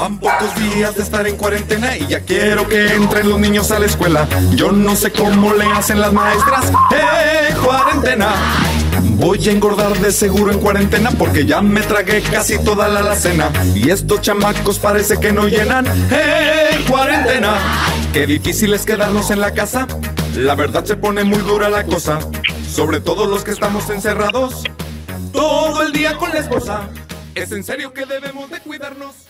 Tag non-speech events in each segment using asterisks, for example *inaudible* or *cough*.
Van pocos días de estar en cuarentena y ya quiero que entren los niños a la escuela. Yo no sé cómo le hacen las maestras. ¡Eh, cuarentena! Voy a engordar de seguro en cuarentena porque ya me tragué casi toda la alacena. Y estos chamacos parece que no llenan. ¡Eh, cuarentena! Qué difícil es quedarnos en la casa. La verdad se pone muy dura la cosa. Sobre todo los que estamos encerrados. Todo el día con la esposa. Es en serio que debemos de cuidarnos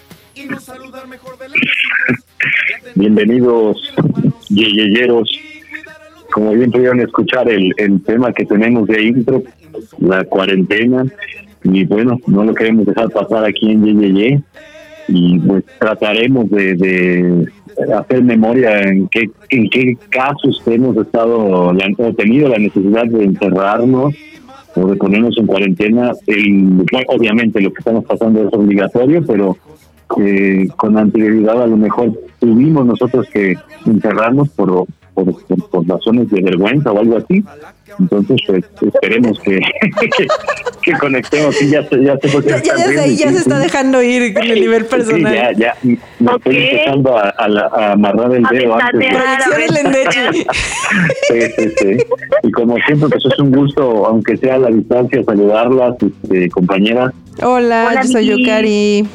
Bienvenidos, yeyeyeros. Como bien pudieron escuchar el, el tema que tenemos de intro, la cuarentena, y bueno, no lo queremos dejar pasar aquí en Yeyeye, y pues trataremos de, de hacer memoria en qué, en qué casos hemos estado, o tenido la necesidad de encerrarnos o de ponernos en cuarentena. obviamente lo que estamos pasando es obligatorio, pero eh, con anterioridad a lo mejor tuvimos nosotros que encerrarnos por, por, razones de vergüenza o algo así. Entonces, pues, esperemos que, *laughs* que, conectemos. y ya, ya, se, ya, ya, ya se está dejando ir en el nivel personal. ya, ya. Me estoy empezando a, a, amarrar el dedo antes. sí, sí, sí. Y como siempre, pues es un gusto, aunque sea a la distancia, saludarlas, este, compañeras. Hola, yo soy Yukari.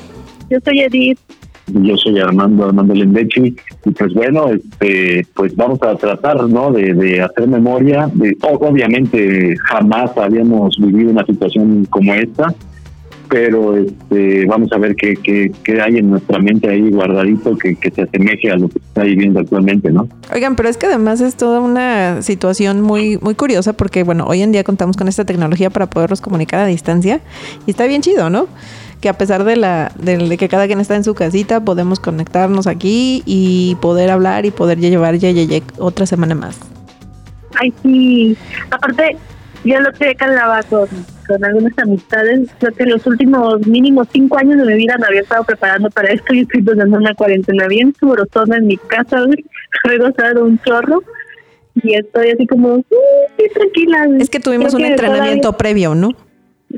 Yo soy Edith. Yo soy Armando Armando Lendechi y pues bueno, este, pues vamos a tratar, ¿no? De, de hacer memoria. De, obviamente jamás habíamos vivido una situación como esta, pero este, vamos a ver qué, qué, qué hay en nuestra mente ahí guardadito que, que se asemeje a lo que está viviendo actualmente, ¿no? Oigan, pero es que además es toda una situación muy, muy curiosa porque, bueno, hoy en día contamos con esta tecnología para poderlos comunicar a distancia y está bien chido, ¿no? Que a pesar de la de, que cada quien está en su casita, podemos conectarnos aquí y poder hablar y poder llevar ya, ya, ya otra semana más. Ay, sí. Aparte, yo lo que he con, con algunas amistades. Creo que los últimos mínimos cinco años de mi vida me había estado preparando para esto y estoy pasando una cuarentena bien subrosona en mi casa. *laughs* He gozado un chorro y estoy así como, uh, tranquila. Es que tuvimos un entrenamiento previo, ¿no?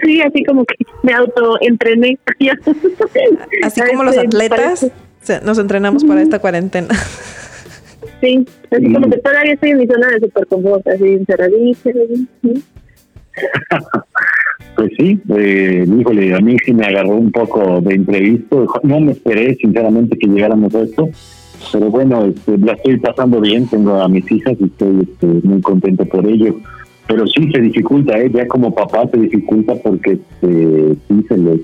Sí, así como que me autoentrené. *laughs* así como los este, atletas, nos entrenamos para esta cuarentena. *laughs* Sí, así como que todavía estoy en mi zona de así encerradísima. *laughs* Pues sí, eh, híjole, a mí sí me agarró un poco de imprevisto. No me esperé, sinceramente, que llegáramos a esto. Pero bueno, este, la estoy pasando bien. Tengo a mis hijas y estoy este, muy contento por ello pero sí se dificulta, ¿eh? ya como papá se dificulta porque eh, sí se les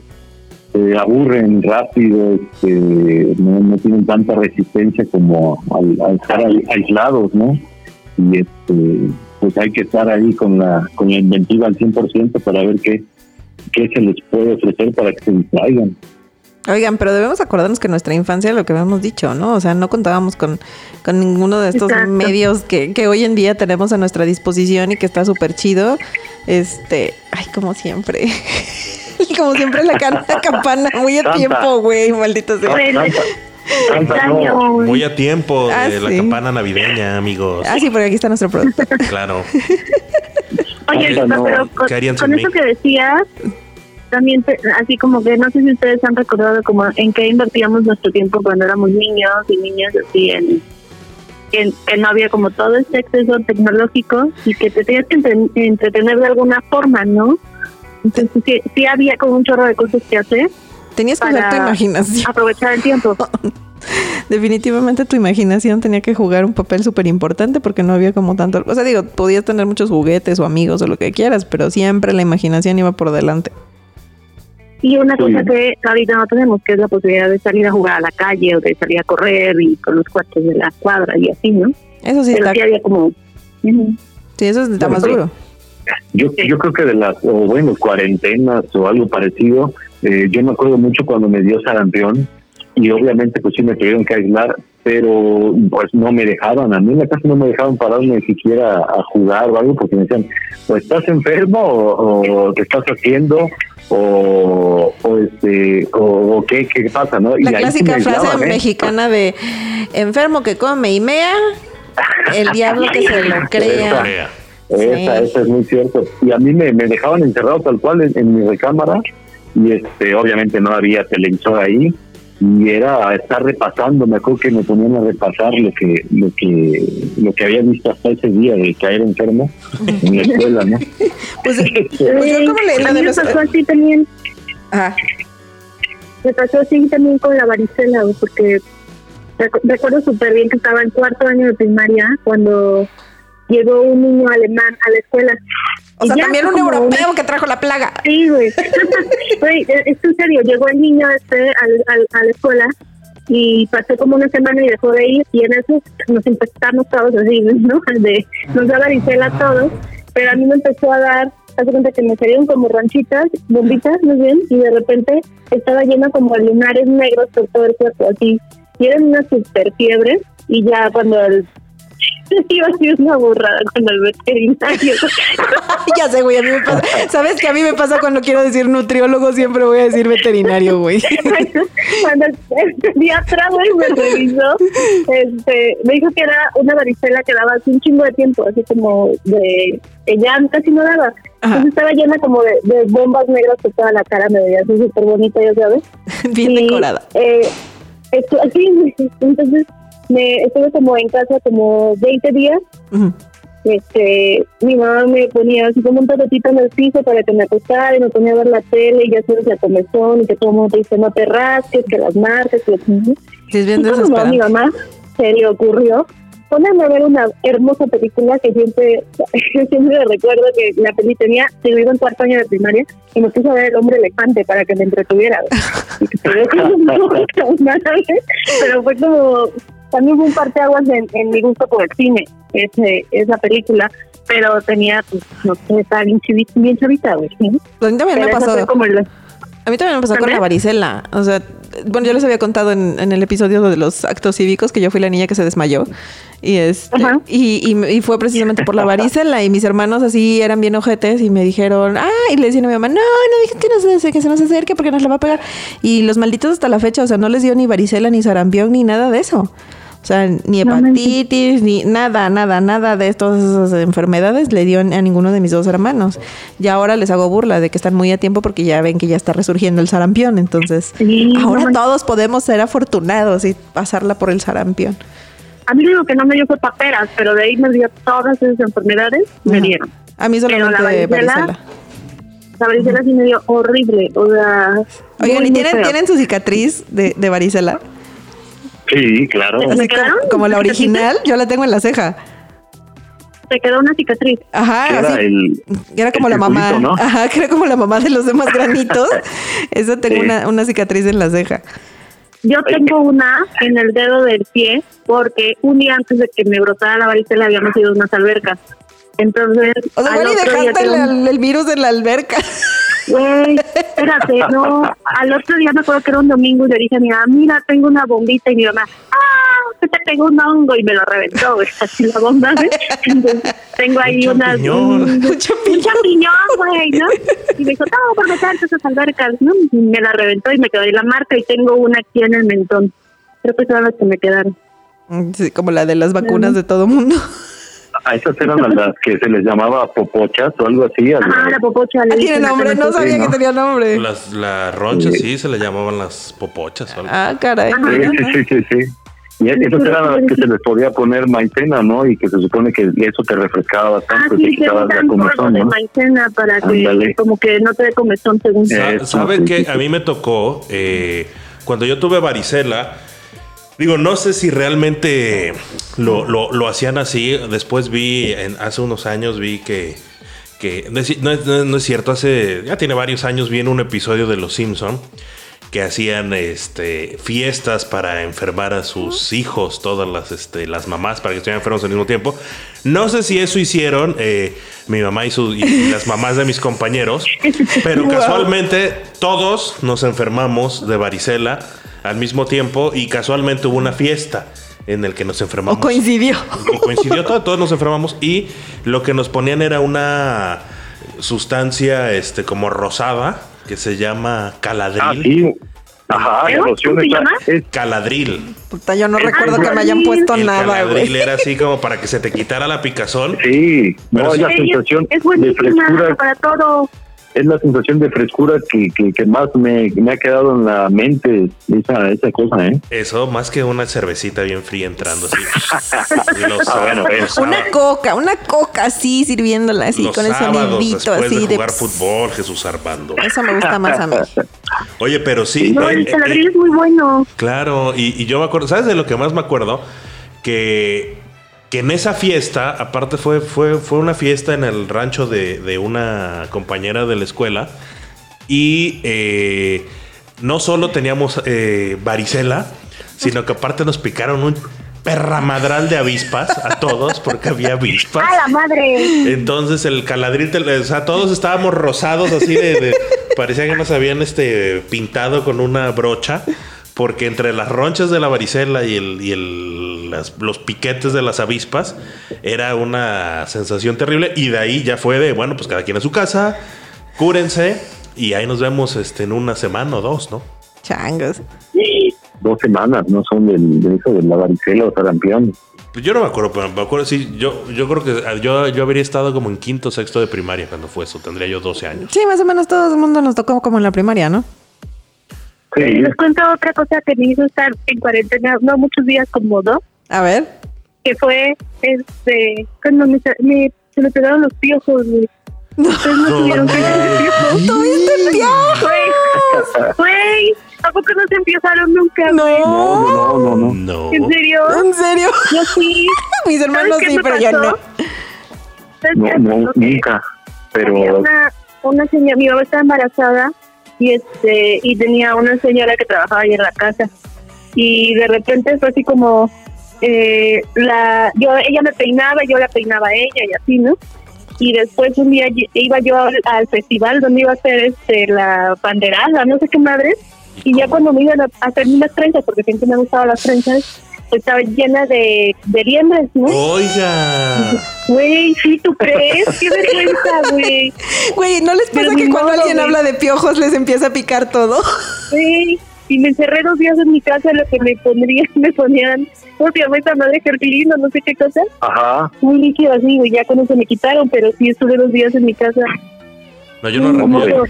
aburren rápido, este, no, tienen tanta resistencia como al, estar aislados, ¿no? Y este, pues hay que estar ahí con la con la inventiva al 100% para ver qué, qué se les puede ofrecer para que se distraigan. Oigan, pero debemos acordarnos que en nuestra infancia, lo que habíamos dicho, ¿no? O sea, no contábamos con, con ninguno de estos medios que, que, hoy en día tenemos a nuestra disposición y que está súper chido. Este, ay, como siempre. *laughs* como siempre la, campana, muy a tiempo, güey, maldito sea. Muy a tiempo de ah, la campana navideña, amigos. Ah, sí, porque aquí está nuestro producto. claro. Oye, pero con, con eso que decías, también así como que no sé si ustedes han recordado como en qué invertíamos nuestro tiempo cuando éramos niños y niñas así en, que no había como todo este acceso tecnológico y que te tenías que entretener de alguna forma, ¿no? Entonces sí, sí, había como un chorro de cosas que hacer. Tenías que usar tu imaginación. Aprovechar el tiempo. *laughs* Definitivamente tu imaginación tenía que jugar un papel súper importante porque no había como tanto... O sea, digo, podías tener muchos juguetes o amigos o lo que quieras, pero siempre la imaginación iba por delante. Y una cosa que ahorita no tenemos, que es la posibilidad de salir a jugar a la calle o de salir a correr y con los cuartos de la cuadra y así, ¿no? Eso sí Pero está... sí había como... Sí, eso está más duro. Yo, yo creo que de las, o bueno, cuarentenas o algo parecido, eh, yo me acuerdo mucho cuando me dio sarampión y obviamente pues sí me tuvieron que aislar, pero pues no me dejaban, a mí en la casa no me dejaban pararme ni siquiera a jugar o algo porque me decían, o estás enfermo o, o te estás haciendo o, o este o, qué, qué pasa, ¿no? La clásica frase ¿eh? mexicana de enfermo que come y mea, el diablo que se lo *laughs* crea. Esa, esa es muy cierto. Y a mí me, me dejaban encerrado tal cual en, mi recámara y este obviamente no había televisor ahí y era estar repasando, me acuerdo que me ponían a repasar lo que lo que lo que había visto hasta ese día de caer enfermo en la escuela, ¿no? *laughs* pues, *laughs* pues yo como le me pasó así también. Ajá. Me pasó así también con la varicela, porque recuerdo súper bien que estaba en cuarto año de primaria cuando llegó un niño alemán a la escuela. O sea, también un europeo que trajo la plaga. Sí, güey. *laughs* es en serio, llegó el niño este al, a la escuela y pasó como una semana y dejó de ir y en eso nos empezamos todos así, ¿no? De, nos da varicela a todos, pero a mí me empezó a dar, hace cuenta que me salieron como ranchitas, bombitas, muy bien, y de repente estaba lleno como de lunares negros por todo el cuerpo, así. Y eran una super fiebre y ya cuando el *laughs* iba a ser una burrada con el veterinario. *laughs* ya sé, güey, a mí me pasa. ¿Sabes que a mí me pasa cuando quiero decir nutriólogo? Siempre voy a decir veterinario, güey. *laughs* cuando el diatra, güey, me revisó, este, me dijo que era una varicela que daba hace un chingo de tiempo, así como de que ya casi no daba. Entonces estaba llena como de, bombas negras por toda la cara, me veía así súper bonita, ya sabes. Bien decorada. Eh, esto, así, entonces me estuve como en casa como 20 días. Este, mi mamá me ponía así como un tapetito en el piso para que me acostara y me ponía a ver la tele y ya sabes la comezón y que todo el mundo dice no te rasques, que las marcas, que es bien a mi mamá se le ocurrió ponerme a ver una hermosa película que siempre, *laughs* siempre recuerdo que la peli tenía, se iba en cuarto año de primaria y me puse a ver el hombre elefante para que me entretuviera. *laughs* *laughs* Pero fue como también fue un parteaguas en, en mi gusto por el cine, ese, esa película, pero tenía, pues, no sé, estaba bien, bien chavita, güey. ¿sí? A mí también me pasó. A mí también me pasó con la varicela. O sea, bueno, yo les había contado en, en, el episodio de los actos cívicos que yo fui la niña que se desmayó. Y, este, y, y, fue precisamente por la varicela. Y mis hermanos así eran bien ojetes y me dijeron, ah, y le decían a mi mamá, no, no dije que, no se, que se nos acerque porque nos la va a pegar. Y los malditos hasta la fecha, o sea, no les dio ni varicela, ni sarampión, ni nada de eso. O sea, ni hepatitis, ni nada, nada, nada de todas esas enfermedades le dio a ninguno de mis dos hermanos. Y ahora les hago burla de que están muy a tiempo porque ya ven que ya está resurgiendo el sarampión. Entonces, ahora todos podemos ser afortunados y pasarla por el sarampión. A mí digo que no me dio fue paperas, pero de ahí me dio todas esas enfermedades, me dieron. A mí solamente la varicela. La varicela sí me dio horrible, o sea... Oigan, ¿y tienen, tienen su cicatriz de, de varicela? Sí, claro. como, la original, yo la tengo en la ceja. Se quedó una cicatriz. Ajá, era, era como la mamá. Ajá, que era como la mamá de los demás *laughs* granitos. Eso tengo una, una cicatriz en la ceja. Yo tengo una en el dedo del pie porque un día antes de que me brotara la varicela habíamos ido a unas albercas. Entonces. O sea, dejaste el, virus en la alberca. *laughs* Güey, espérate, no. Al otro día me acuerdo que era un domingo y le dije a mi mamá, mira, tengo una bombita. Y mi mamá, ¡ah! Se te pegó un hongo y me lo reventó, güey. Así la bomba, Entonces, tengo ahí una. Un, un champiñón, güey, ¿no? Y me dijo, no, por meterte esas albercas, ¿no? Y me la reventó y me quedó ahí la marca y tengo una aquí en el mentón. Creo que son las que me quedaron. Sí, como la de las vacunas de todo mundo. A esas eran las que se les llamaba popochas o algo así. Ah, la popocha. tiene nombre, no sabía que tenía nombre. Las, las ronchas sí. se le llamaban las popochas. O algo. Ah, caray. Sí, sí, sí, sí. Y esas eran las que se les podía poner maicena, ¿no? Y que se supone que eso te refrescaba bastante, ah, sí, te quitaba la comezón, ¿no? maicena para que como que no te dé comezón según. ¿Saben qué? A mí me tocó, eh, cuando yo tuve varicela, Digo, no sé si realmente lo, lo, hacían así. Después vi, en, hace unos años vi que, que no, es, no, es, cierto, hace, ya tiene varios años vi en un episodio de Los Simpson que hacían este, fiestas para enfermar a sus hijos, todas las, este, las mamás, para que estuvieran enfermos al mismo tiempo. No sé si eso hicieron eh, mi mamá y, su, y, las mamás de mis compañeros, pero *laughs* casualmente todos nos enfermamos de varicela al mismo tiempo y casualmente hubo una fiesta en el que nos enfermamos. O coincidió. O coincidió todo, todos nos enfermamos y lo que nos ponían era una sustancia este como rosada que se llama caladril. Ah, Ajá, Es caladril. Puta, yo no recuerdo que me hayan puesto nada, Caladril era así como para que se te quitara la picazón. Sí, no, la sensación es de frescura. para todo. Es la sensación de frescura que, que, más me, me, ha quedado en la mente esa, esa cosa, ¿eh? Eso, más que una cervecita bien fría entrando así. *laughs* Ah, una coca, una coca así sirviéndola así con el sonidito así de, jugar fútbol, Jesús Armando. Eso me gusta más a mí. *laughs* Oye, pero sí. No, el eh, es muy bueno. Claro, y, y yo me acuerdo, ¿sabes de lo que más me acuerdo? Que que en esa fiesta, aparte fue, fue, fue una fiesta en el rancho de, una compañera de la escuela, y eh, no solo teníamos eh, varicela, sino que aparte nos picaron un perramadral de avispas a todos, porque había avispas. ¡A la madre! Entonces el caladril, o sea, todos estábamos rosados así de, parecía que nos habían este, pintado con una brocha porque entre las ronchas de la varicela y, el, y el, los piquetes de las avispas era una sensación terrible y de ahí ya fue de, bueno, pues cada quien a su casa, cúrense y ahí nos vemos este, en una semana o dos, ¿no? Changos. Dos semanas, no son de eso de la varicela o sarampión. Pues yo no me acuerdo, pero me acuerdo, sí, yo, yo creo que yo, yo habría estado como en quinto, sexto de primaria cuando fue eso, tendría yo 12 años. Sí, más o menos todo el mundo nos tocó como en la primaria, ¿no? Sí. Les cuento otra cosa que me hizo estar en cuarentena, no muchos días, como dos. A ver. Que fue, este, cuando me, se me pegaron los piojos, güey. No. Ustedes no tuvieron que piojos. ¿Tuviste piojos? Güey, ¿a poco no se empezaron nunca, no. No, no, no, no. ¿En serio? ¿En serio? Yo sí. *laughs* Mis hermanos sí, pero yo no. No, no, nunca. Pero... Una, una señora, mi mamá estaba embarazada y este y tenía una señora que trabajaba ahí en la casa. Y de repente fue así como eh, la yo ella me peinaba yo la peinaba a ella y así no y después un día iba yo al, festival donde iba a hacer este la banderada no sé qué madre. Y ya cuando me iban a hacer unas trenzas porque siempre me gustaban las trenzas estaba llena de, de liembres, ¿no? Oiga. Güey, ¿sí tú crees? Qué vergüenza, güey. Güey, ¿no les pasa que cuando alguien habla de piojos les empieza a picar todo? Sí, y me encerré dos días en mi casa, lo que me pondrían, *laughs* me ponían, obviamente madre gerbilino, no sé qué cosa. Ajá. Muy líquido así, güey, ya cuando se me quitaron, pero sí estuve dos días en mi casa. No, yo no recuerdo.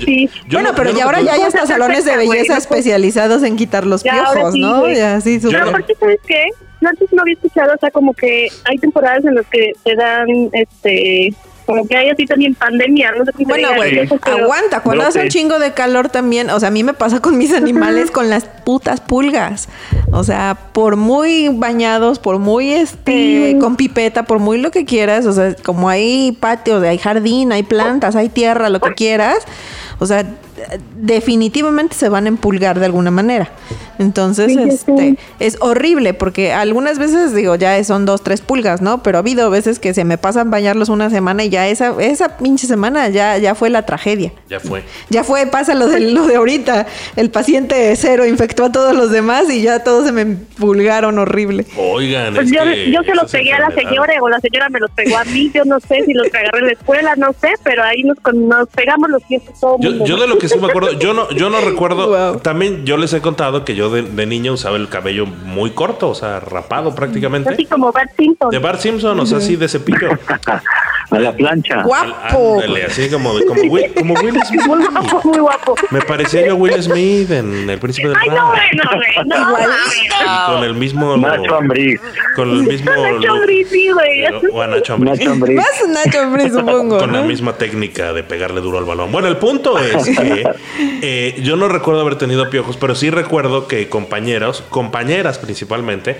bueno, pero ya ahora ya hay hasta salones de belleza especializados en quitar los piojos, ¿no? Ya, sí, Pero aparte, ¿sabes qué? antes no había escuchado, o sea, como que hay temporadas en las que te dan, este, como que hay así también pandemia, no sé Bueno, güey, aguanta, cuando hace un chingo de calor también, o sea, a mí me pasa con mis animales con las putas pulgas. O sea, por muy bañados, por muy este con pipeta, por muy lo que quieras, o sea, como hay patio, hay jardín, hay plantas, hay tierra, lo que quieras, o sea, definitivamente se van a empulgar de alguna manera. Entonces, este, es horrible porque algunas veces digo, ya son dos, tres pulgas, ¿no? Pero ha habido veces que se me pasan bañarlos una semana y ya esa, esa pinche semana ya, ya fue la tragedia. Ya fue. Ya fue, pasa lo de, lo de ahorita. El paciente cero infectó a todos los demás y ya todos se me empulgaron horrible. Oigan, pues yo, yo se los pegué a la señora o la señora me los pegó a mí. Yo no sé si los agarré en la escuela, no sé, pero ahí nos, nos pegamos los pies todo yo, yo de lo que sí me acuerdo, yo no, yo no recuerdo. *laughs* También yo les he contado que yo de, de, niño usaba el cabello muy corto, o sea, rapado prácticamente. Así como Bart Simpson. De Bart Simpson, o sea, así de cepillo. *laughs* A la plancha. Guapo. así como, como, Will, como Will Smith. Muy guapo, muy guapo. Me parecía yo Will Smith en El Príncipe del Ay, no, no, *laughs* no, Y con el mismo... Nacho Ambriz. Con el mismo... Nacho Ambriz, sí, güey. O a Nacho Ambriz. Nacho Ambriz. Más Nacho Ambriz, supongo. Con la misma técnica de pegarle duro al balón. Bueno, el punto es que eh, yo no recuerdo haber tenido piojos, pero sí recuerdo que compañeros, compañeras principalmente,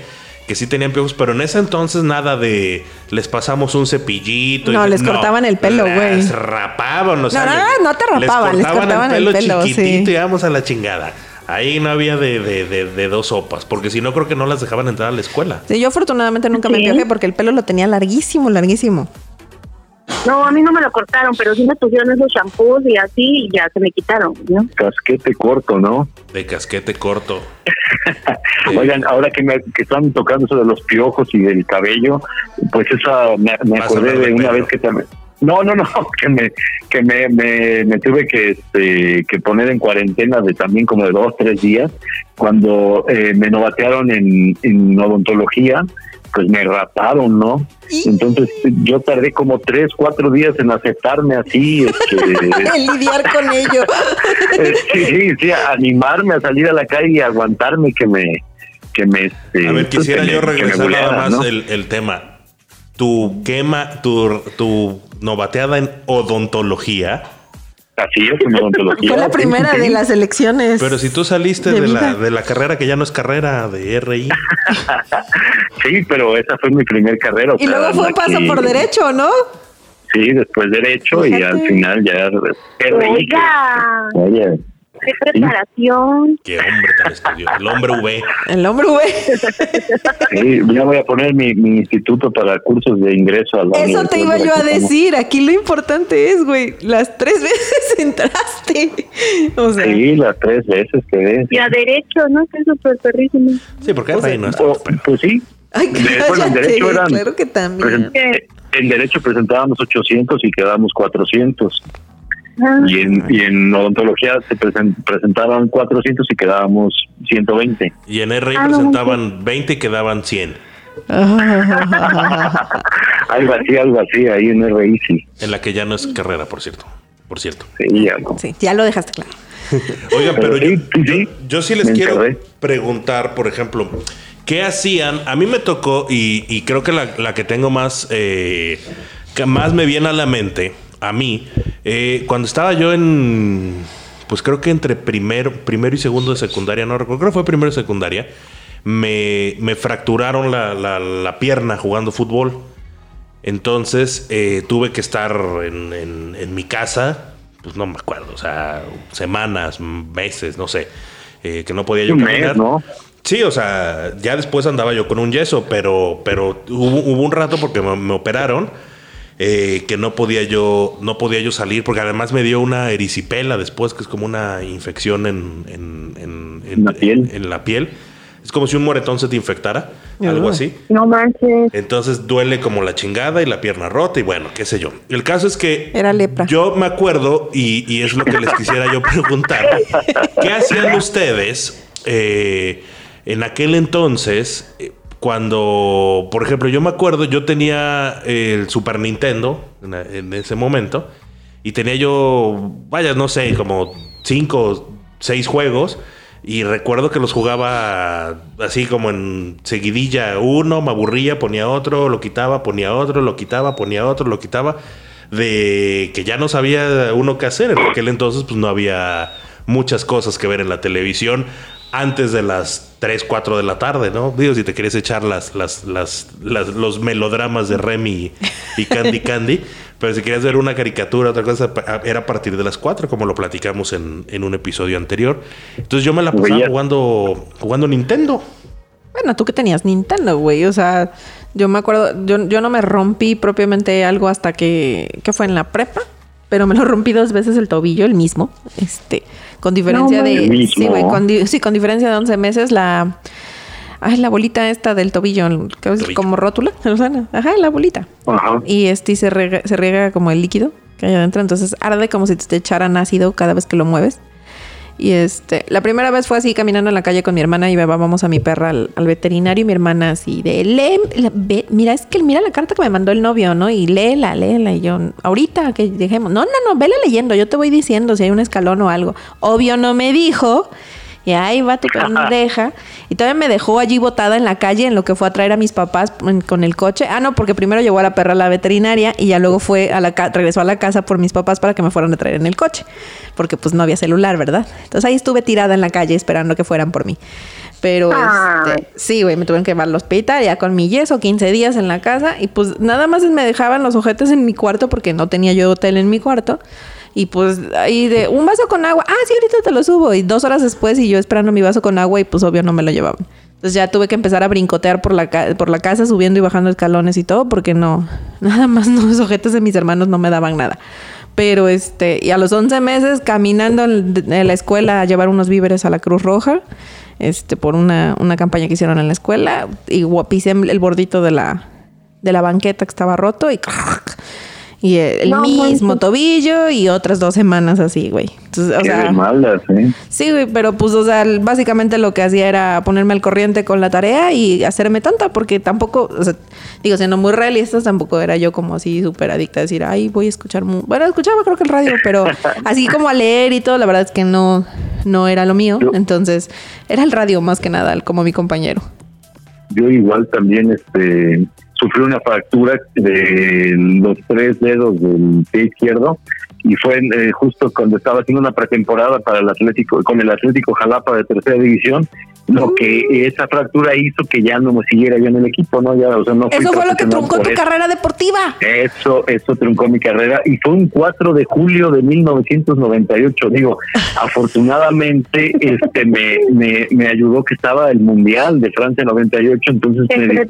que sí tenían piojos, pero en ese entonces nada de les pasamos un cepillito. No, les cortaban el pelo, güey. Les rapaban, o sea, no, no, no te rapaban, les cortaban, el pelo, chiquitito y vamos a la chingada. Ahí no había de, de, de, dos sopas, porque si no creo que no las dejaban entrar a la escuela. Sí, yo afortunadamente nunca me piojé porque el pelo lo tenía larguísimo, larguísimo. No, a mí no me lo cortaron, pero sí me pusieron esos shampoos y así y ya se me quitaron, ¿no? Casquete corto, ¿no? De casquete corto. *laughs* Oigan, ahora que me que están tocando eso de los piojos y del cabello, pues esa me, acordé de una vez que también no, no, no, *laughs* que me que me, me, tuve que este, que poner en cuarentena de también como de dos tres días cuando eh, me novatearon en, en odontología pues me rataron, ¿no? Entonces yo tardé como tres, cuatro días en aceptarme así. Este, *laughs* lidiar con ello. *laughs* Eh, sí, sí, animarme a salir a la calle y aguantarme que me... Que me este, a ver, quisiera yo regresar nada más el, el, tema. Tu quema, tu, tu novateada en odontología Así es, en odontología. Fue la primera de las elecciones. Pero si tú saliste de, la, de la carrera que ya no es carrera de RI. *laughs* sí, pero esa fue mi primer carrera. Y luego fue un paso por derecho, ¿no? Sí, después derecho y al final ya RI. Oiga. Qué preparación. Qué hombre tan estudió. El hombre V. El hombre V. Sí, ya voy a poner mi, mi instituto para cursos de ingreso al Eso te iba yo a decir. Aquí lo importante es, güey, las tres *laughs* veces entraste. O sea. Sí, las tres veces que ves. Y a derecho, ¿no? Que es súper perrísimo. Sí, porque o sea, no pues, pues sí. Ay, bueno, en derecho eran, claro que también. En derecho presentábamos 800 y quedamos 400. Y en, y en odontología se presentaban 400 y quedábamos 120. Y en RI ah, presentaban 20 y quedaban 100. *laughs* algo así, algo así, ahí en RI sí. En la que ya no es carrera, por cierto. Por cierto. Sí, ya, sí, ya lo dejaste claro. *laughs* Oigan, pero, yo, yo, sí les quiero preguntar, por ejemplo, ¿qué hacían? A mí me tocó, y, y creo que la, la, que tengo más, eh, que más me viene a la mente, a mí, eh, cuando estaba yo en, pues creo que entre primero, primero y segundo de secundaria, no recuerdo, creo que fue primero de secundaria, me, me fracturaron la, la, pierna jugando fútbol. Entonces eh, tuve que estar en, en, mi casa, pues no me acuerdo, o sea, semanas, meses, no sé, eh, que no podía yo caminar. ¿no? Sí, o sea, ya después andaba yo con un yeso, pero, pero hubo, hubo un rato porque me operaron eh, que no podía yo no podía yo salir porque además me dio una erisipela después que es como una infección en, en, la, piel. en la piel. Es como si un moretón se te infectara algo así. No manches. Entonces duele como la chingada y la pierna rota y bueno qué sé yo. El caso es que era lepra. yo me acuerdo y, y es lo que les quisiera yo preguntar qué hacían ustedes eh, en aquel entonces cuando, por ejemplo, yo me acuerdo, yo tenía el Super Nintendo en, ese momento y tenía yo, vaya, no sé, como cinco o seis juegos. Y recuerdo que los jugaba así como en seguidilla uno, me aburría, ponía otro, lo quitaba, ponía otro, lo quitaba, ponía otro, lo quitaba. De que ya no sabía uno qué hacer. En aquel entonces pues no había muchas cosas que ver en la televisión antes de las 3, 4 de la tarde, ¿no? Digo, si te quieres echar las, las, las, los melodramas de Remy y Candy Candy, *laughs* pero si querías ver una caricatura, otra cosa, era a partir de las 4, como lo platicamos en, en un episodio anterior. Entonces yo me la pasaba jugando, jugando Nintendo. Bueno, tú que tenías Nintendo, güey. O sea, yo me acuerdo, yo, yo no me rompí propiamente algo hasta que, que fue en la prepa, pero me lo rompí dos veces el tobillo, el mismo. Este con diferencia de... Sí, güey, con, sí, con diferencia de 11 meses la... Ay, la bolita esta del tobillo, que es como rótula, *laughs* Ajá, la bolita. Ajá. Y este se, se riega como el líquido que hay adentro, entonces arde como si te echaran ácido cada vez que lo mueves. Y este, la primera vez fue así caminando en la calle con mi hermana y llevábamos a mi perra al, veterinario y mi hermana así de, lee, mira, es que mira la carta que me mandó el novio, ¿no? Y léela, léela. Y yo, ahorita que dejemos, no, no, no, vela leyendo, yo te voy diciendo si hay un escalón o algo. Obvio no me dijo. Y ahí va tu pendeja. Y todavía me dejó allí botada en la calle en lo que fue a traer a mis papás con el coche. Ah, no, porque primero llevó a la perra a la veterinaria y ya luego fue a la regresó a la casa por mis papás para que me fueran a traer en el coche. Porque pues no había celular, ¿verdad? Entonces ahí estuve tirada en la calle esperando que fueran por mí. Pero este, sí, güey, me tuvieron que llevar al hospital ya con mi yeso, 15 días en la casa. Y pues nada más me dejaban los ojetes en mi cuarto porque no tenía yo hotel en mi cuarto. Y pues ahí de un vaso con agua. Ah, sí, ahorita te lo subo. Y dos horas después y yo esperando mi vaso con agua y pues obvio no me lo llevaban. Entonces ya tuve que empezar a brincotear por la, por la casa, subiendo y bajando escalones y todo, porque no, *laughs* nada más los ojetes de mis hermanos no me daban nada. Pero este, y a los 11 meses caminando en, la escuela a llevar unos víveres a la Cruz Roja, este, por una, una campaña que hicieron en la escuela, y pisé el bordito de la, de la banqueta que estaba roto y Y el mismo tobillo y otras dos semanas así, güey. Entonces, o sea, ¿eh? Sí, güey, pero pues, o sea, básicamente lo que hacía era ponerme al corriente con la tarea y hacerme tonta, porque tampoco, o sea, digo, siendo muy realistas, tampoco era yo como así súper adicta a decir, ay, voy a escuchar. Bueno, escuchaba creo que el radio, pero *laughs* así como a leer y todo, la verdad es que no, no era lo mío. Entonces, era el radio más que nada, como mi compañero. Yo igual también, este sufrí una fractura de los tres dedos del pie izquierdo y fue eh, justo cuando estaba haciendo una pretemporada para el Atlético con el Atlético Jalapa de tercera división lo que esa fractura hizo que ya no me siguiera yo en el equipo, ¿no? Ya, o sea, no eso fue lo que truncó tu carrera deportiva. Eso, eso truncó mi carrera y fue un 4 de julio de 1998. Digo, afortunadamente *laughs* este me, me, me, ayudó que estaba el Mundial de Francia 98, entonces me,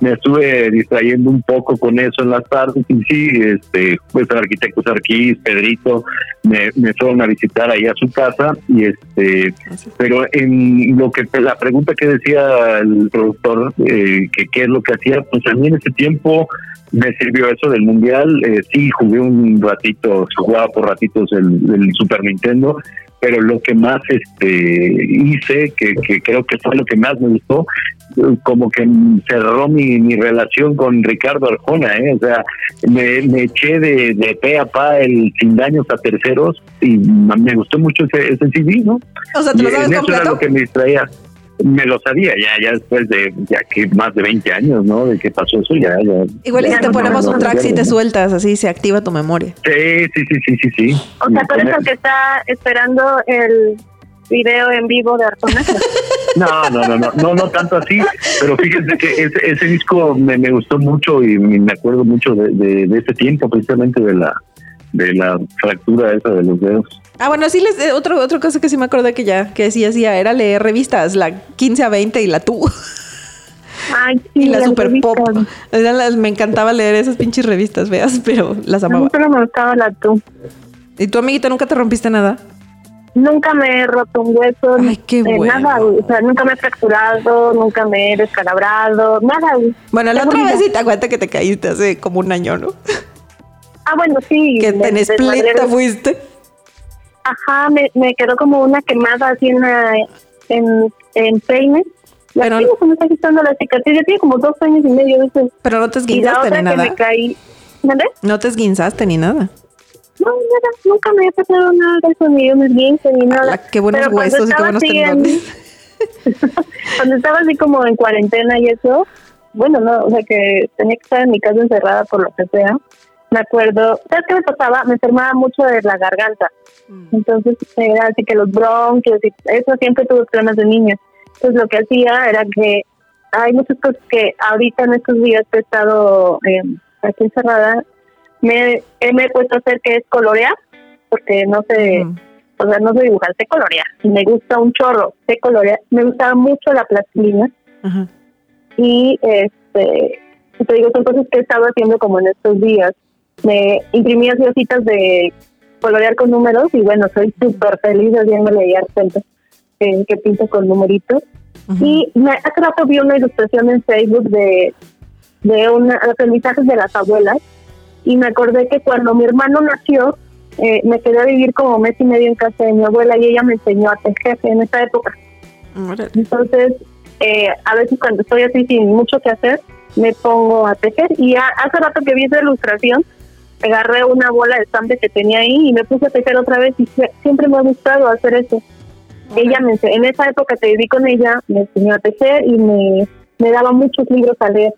me, estuve distrayendo un poco con eso en las tardes y sí, este, pues el arquitecto Sarquís, Pedrito, me, me fueron a visitar ahí a su casa y este, pero en lo que la pregunta que decía el productor, eh, que qué es lo que hacía, pues a mí en ese tiempo me sirvió eso del mundial. Eh, sí, jugué un ratito, jugaba por ratitos el, Super Nintendo, pero lo que más este hice, que, que, creo que fue lo que más me gustó, como que cerró mi, mi relación con Ricardo Arjona, ¿eh? o sea, me, me eché de, de pe a pa el sin daños a terceros y me gustó mucho ese, ese CD, ¿no? O sea, ¿te lo sabes y eso era lo que me distraía me lo sabía ya ya después de ya que más de 20 años no de que pasó eso ya ya. Igual si te ponemos un track si te sueltas así se activa tu memoria. Sí sí sí sí sí sí. O sea por eso que está esperando el video en vivo de Artona. *laughs* No, no, no, no, no, no tanto así, pero fíjense que ese, ese disco me, me, gustó mucho y me acuerdo mucho de, de, ese tiempo, precisamente de la de la fractura esa de los dedos. Ah, bueno, sí, les, eh, otro, otra cosa que sí me acordé que ya, que sí hacía, era leer revistas, la 15 a 20 y la tú. Ay, *laughs* sí, y la super pop. me encantaba leer esas pinches revistas, veas, *laughs* pero las amaba. No, me gustaba la tú. ¿Y tu amiguita nunca te rompiste nada? Nunca me he roto un hueso, Ay, qué nada, o sea, nunca me he fracturado, nunca me he descalabrado, nada. Bueno, la otra vez sí te acuerdas que te caíste hace como un año, ¿no? Ah, bueno, sí. Que te espleta fuiste. Ajá, me, me quedó como una quemada así en, en, en peine. Pero no, me está quitando la cicatriz. Ya tiene como dos años y medio. Pero no te esguinzaste ni nada. Me caí. No te esguinzaste ni nada. No, nada, nunca me ha pasado nada de eso, ni un esguince, ni nada. qué buenos huesos y qué buenos tendones. *laughs* cuando estaba así como en cuarentena y eso, bueno, no, o sea que tenía que estar en mi casa encerrada por lo que sea. Me acuerdo, ¿sabes qué me pasaba? Me enfermaba mucho de la garganta. Mm. Entonces era así que los bronquios y eso siempre tuve problemas de niña. Entonces lo que hacía era que hay muchas cosas que ahorita en estos días he estado eh, aquí encerrada me, me he puesto a hacer que es colorear, porque no sé, o sea, no sé dibujar, sé colorear. Me gusta un chorro, sé colorear. Me gustaba mucho la plastilina. Y este, te digo, son cosas que he estado haciendo como en estos días. Me imprimí así hojitas de colorear con números y bueno, soy súper feliz haciéndole leer que, que pinto con numeritos. Y me, hace rato vi una ilustración en Facebook de, de una, aprendizajes de las abuelas y me acordé que cuando mi hermano nació, eh, me quedé a vivir como mes y medio en casa de mi abuela y ella me enseñó a tejer en esa época. Entonces, eh, a veces cuando estoy así sin mucho que hacer, me pongo a tejer. Y hace rato que vi esa ilustración, agarré una bola de estambre que tenía ahí y me puse a tejer otra vez y siempre me ha gustado hacer eso. Ella me en esa época que viví con ella, me enseñó a tejer y me, me daba muchos libros a leer.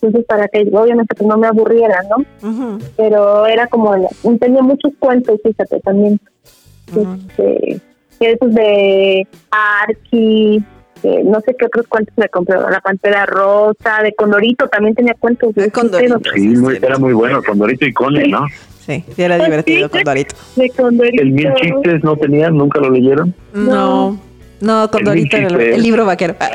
Entonces, para que obviamente pues, no me aburriera, ¿no? Pero era como, tenía muchos cuentos, fíjate, también. este, esos de Archie, no sé qué otros cuentos me compré, La Pantera Rosa, de Condorito también tenía cuentos. De Condorito. Sí, era muy bueno, Condorito y Cone, ¿no? Sí, sí, era divertido Condorito. De Condorito. ¿El Mil Chistes no tenían? ¿Nunca lo leyeron? No. No, Condorito el, el, el libro vaquero. *laughs*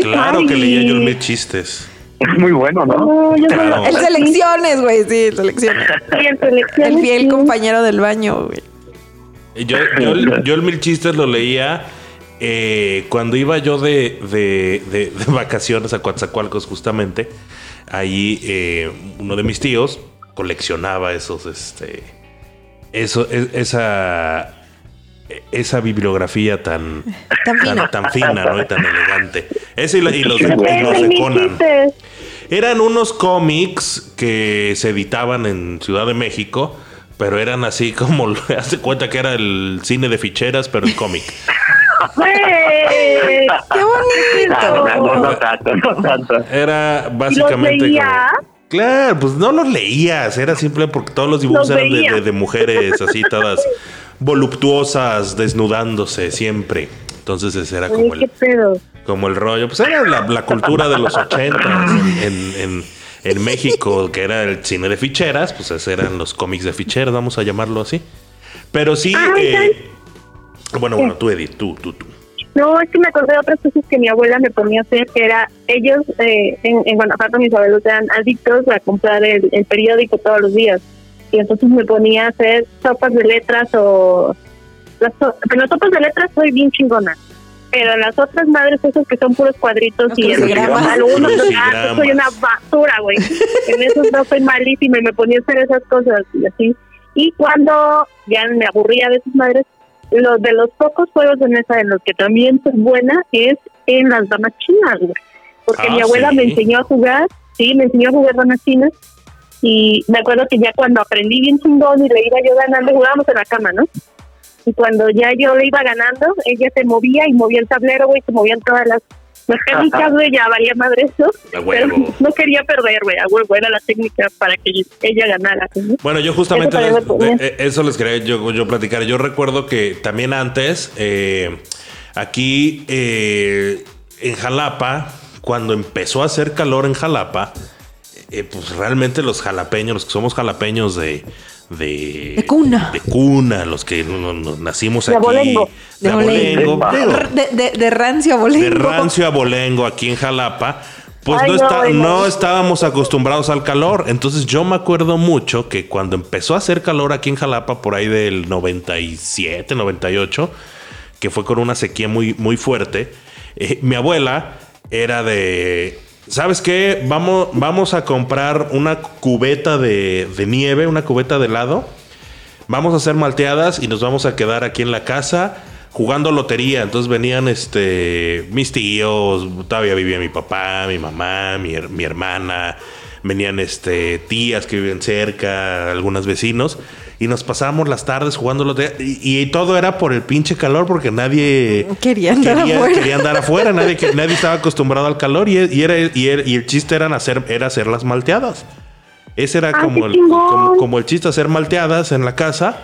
Claro que leía yo el mil chistes. Es *laughs* muy bueno, ¿no? El selecciones, güey, sí, selecciones. el fiel compañero del baño, güey. Yo, yo, el mil chistes lo leía eh, cuando iba yo de, de, de, *laughs* vacaciones a Coatzacoalcos, justamente. ahí eh, uno de mis tíos coleccionaba esos, este, eso, e, esa, esa bibliografía tan, *laughs* tan, fina. ¿no? y tan elegante. Ese y, los, de Conan. Eran unos cómics que se editaban en Ciudad de México, pero eran así como, *laughs* hace cuenta que era el cine de ficheras, pero en cómic. ¡Qué bonito! Era básicamente Claro, pues no los leías, era simple porque todos los dibujos eran de, mujeres así todas voluptuosas, desnudándose siempre. Entonces ese era como el, como el rollo. Pues era la, cultura de los ochentas en, en, México, que era el cine de ficheras, pues esos eran los cómics de ficheras, vamos a llamarlo así. Pero sí, eh, bueno, bueno, tú Edith, tú, tú, tú. No, es que me acordé de otras cosas que mi abuela me ponía a hacer, que era, ellos eh, en, en, Guanajuato, mis abuelos eran adictos a comprar el, periódico todos los días. Y entonces me ponía a hacer sopas de letras o... Las pero las sopas de letras soy bien chingona. Pero las otras madres, esos que son puros cuadritos y algunos ah, soy una basura, güey. en esos no soy malísima y me ponía a hacer esas cosas y así. Y cuando ya me aburría de esas madres, los de los pocos juegos de mesa en los que también soy buena es en las damas chinas, güey. Porque mi ah, abuela me enseñó a jugar, sí, me enseñó a jugar damas chinas. Y me acuerdo que ya cuando aprendí bien chingón y le iba yo ganando, jugábamos en la cama, ¿no? Y cuando ya yo le iba ganando, ella se movía y movía el tablero, güey, se movían todas las las técnicas, güey, ya valía madre eso. Pero *laughs* no quería perder, güey. A huevo era la técnica para que ella ganara. Bueno, yo justamente eh, eso, les, quería yo, yo, platicar. Yo recuerdo que también antes, eh, aquí eh, en Jalapa, cuando empezó a hacer calor en Jalapa, pues realmente los jalapeños, los que somos jalapeños de de, cuna. De cuna, los que nacimos aquí. De, abolengo. De, rancio abolengo. De rancio abolengo aquí en Jalapa. Pues no, no, estábamos acostumbrados al calor. Entonces yo me acuerdo mucho que cuando empezó a hacer calor aquí en Jalapa, por ahí del 97, 98, que fue con una sequía muy, muy fuerte, eh, mi abuela era de ¿Sabes qué? Vamos, vamos a comprar una cubeta de, nieve, una cubeta de helado. Vamos a hacer malteadas y nos vamos a quedar aquí en la casa jugando lotería. Entonces venían este mis tíos, todavía vivía mi papá, mi mamá, mi hermana, venían este tías que viven cerca, algunos vecinos y nos pasábamos las tardes jugando y, y, todo era por el pinche calor porque nadie quería andar afuera, quería andar afuera nadie, nadie estaba acostumbrado al calor y, era, y, el chiste era hacer, era hacer las malteadas. Ese era como, el, como, el chiste, hacer malteadas en la casa,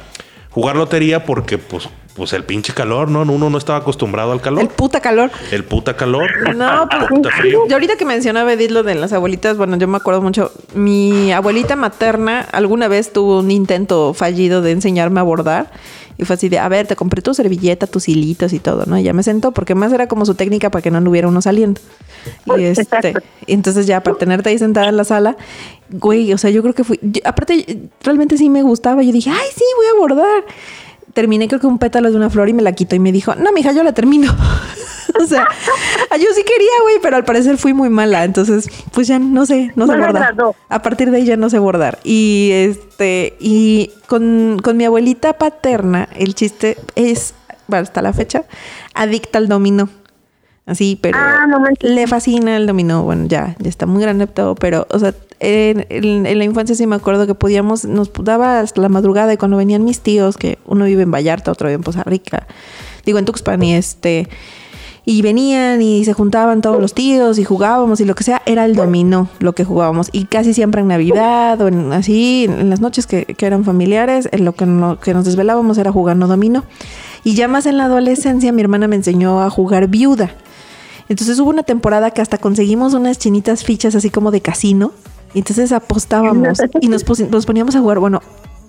jugar lotería porque pues pues el pinche calor, ¿no? Uno no estaba acostumbrado al calor. El puta calor. El puta calor. No, pues, frío. Yo ahorita que mencionaba Edith lo de las abuelitas, bueno, yo me acuerdo mucho. Mi abuelita materna alguna vez tuvo un intento fallido de enseñarme a bordar. Y fue así de, a ver, te compré tu servilleta, tus hilitos y todo, ¿no? Y ya me sentó, porque más era como su técnica para que no hubiera uno saliendo. Y este, entonces ya para tenerte ahí sentada en la sala, güey, o sea, yo creo que fui, aparte realmente sí me gustaba, yo dije, ay, sí, voy a bordar terminé creo que un pétalo de una flor y me la quitó y me dijo, no, mija, yo la termino. *laughs* o sea, yo sí quería, güey, pero al parecer fui muy mala. Entonces, pues ya no sé, no sé bordar. A partir de ahí ya no sé bordar. Y este, y con, con mi abuelita paterna, el chiste es, bueno, hasta la fecha, adicta al dominó. Así, pero ah, le fascina el dominó. Bueno, ya, ya está muy grande todo, pero, o sea, en, la infancia sí me acuerdo que podíamos, nos daba hasta la madrugada y cuando venían mis tíos, que uno vive en Vallarta, otro vive en Poza Rica, digo en Tuxpan, y este, y venían y se juntaban todos los tíos y jugábamos y lo que sea, era el dominó lo que jugábamos. Y casi siempre en Navidad o en, así, en las noches que, que eran familiares, en lo que, que nos desvelábamos era jugando dominó. Y ya más en la adolescencia mi hermana me enseñó a jugar viuda. Entonces hubo una temporada que hasta conseguimos unas chinitas fichas así como de casino. Y entonces apostábamos *laughs* y nos, nos poníamos a jugar. Bueno,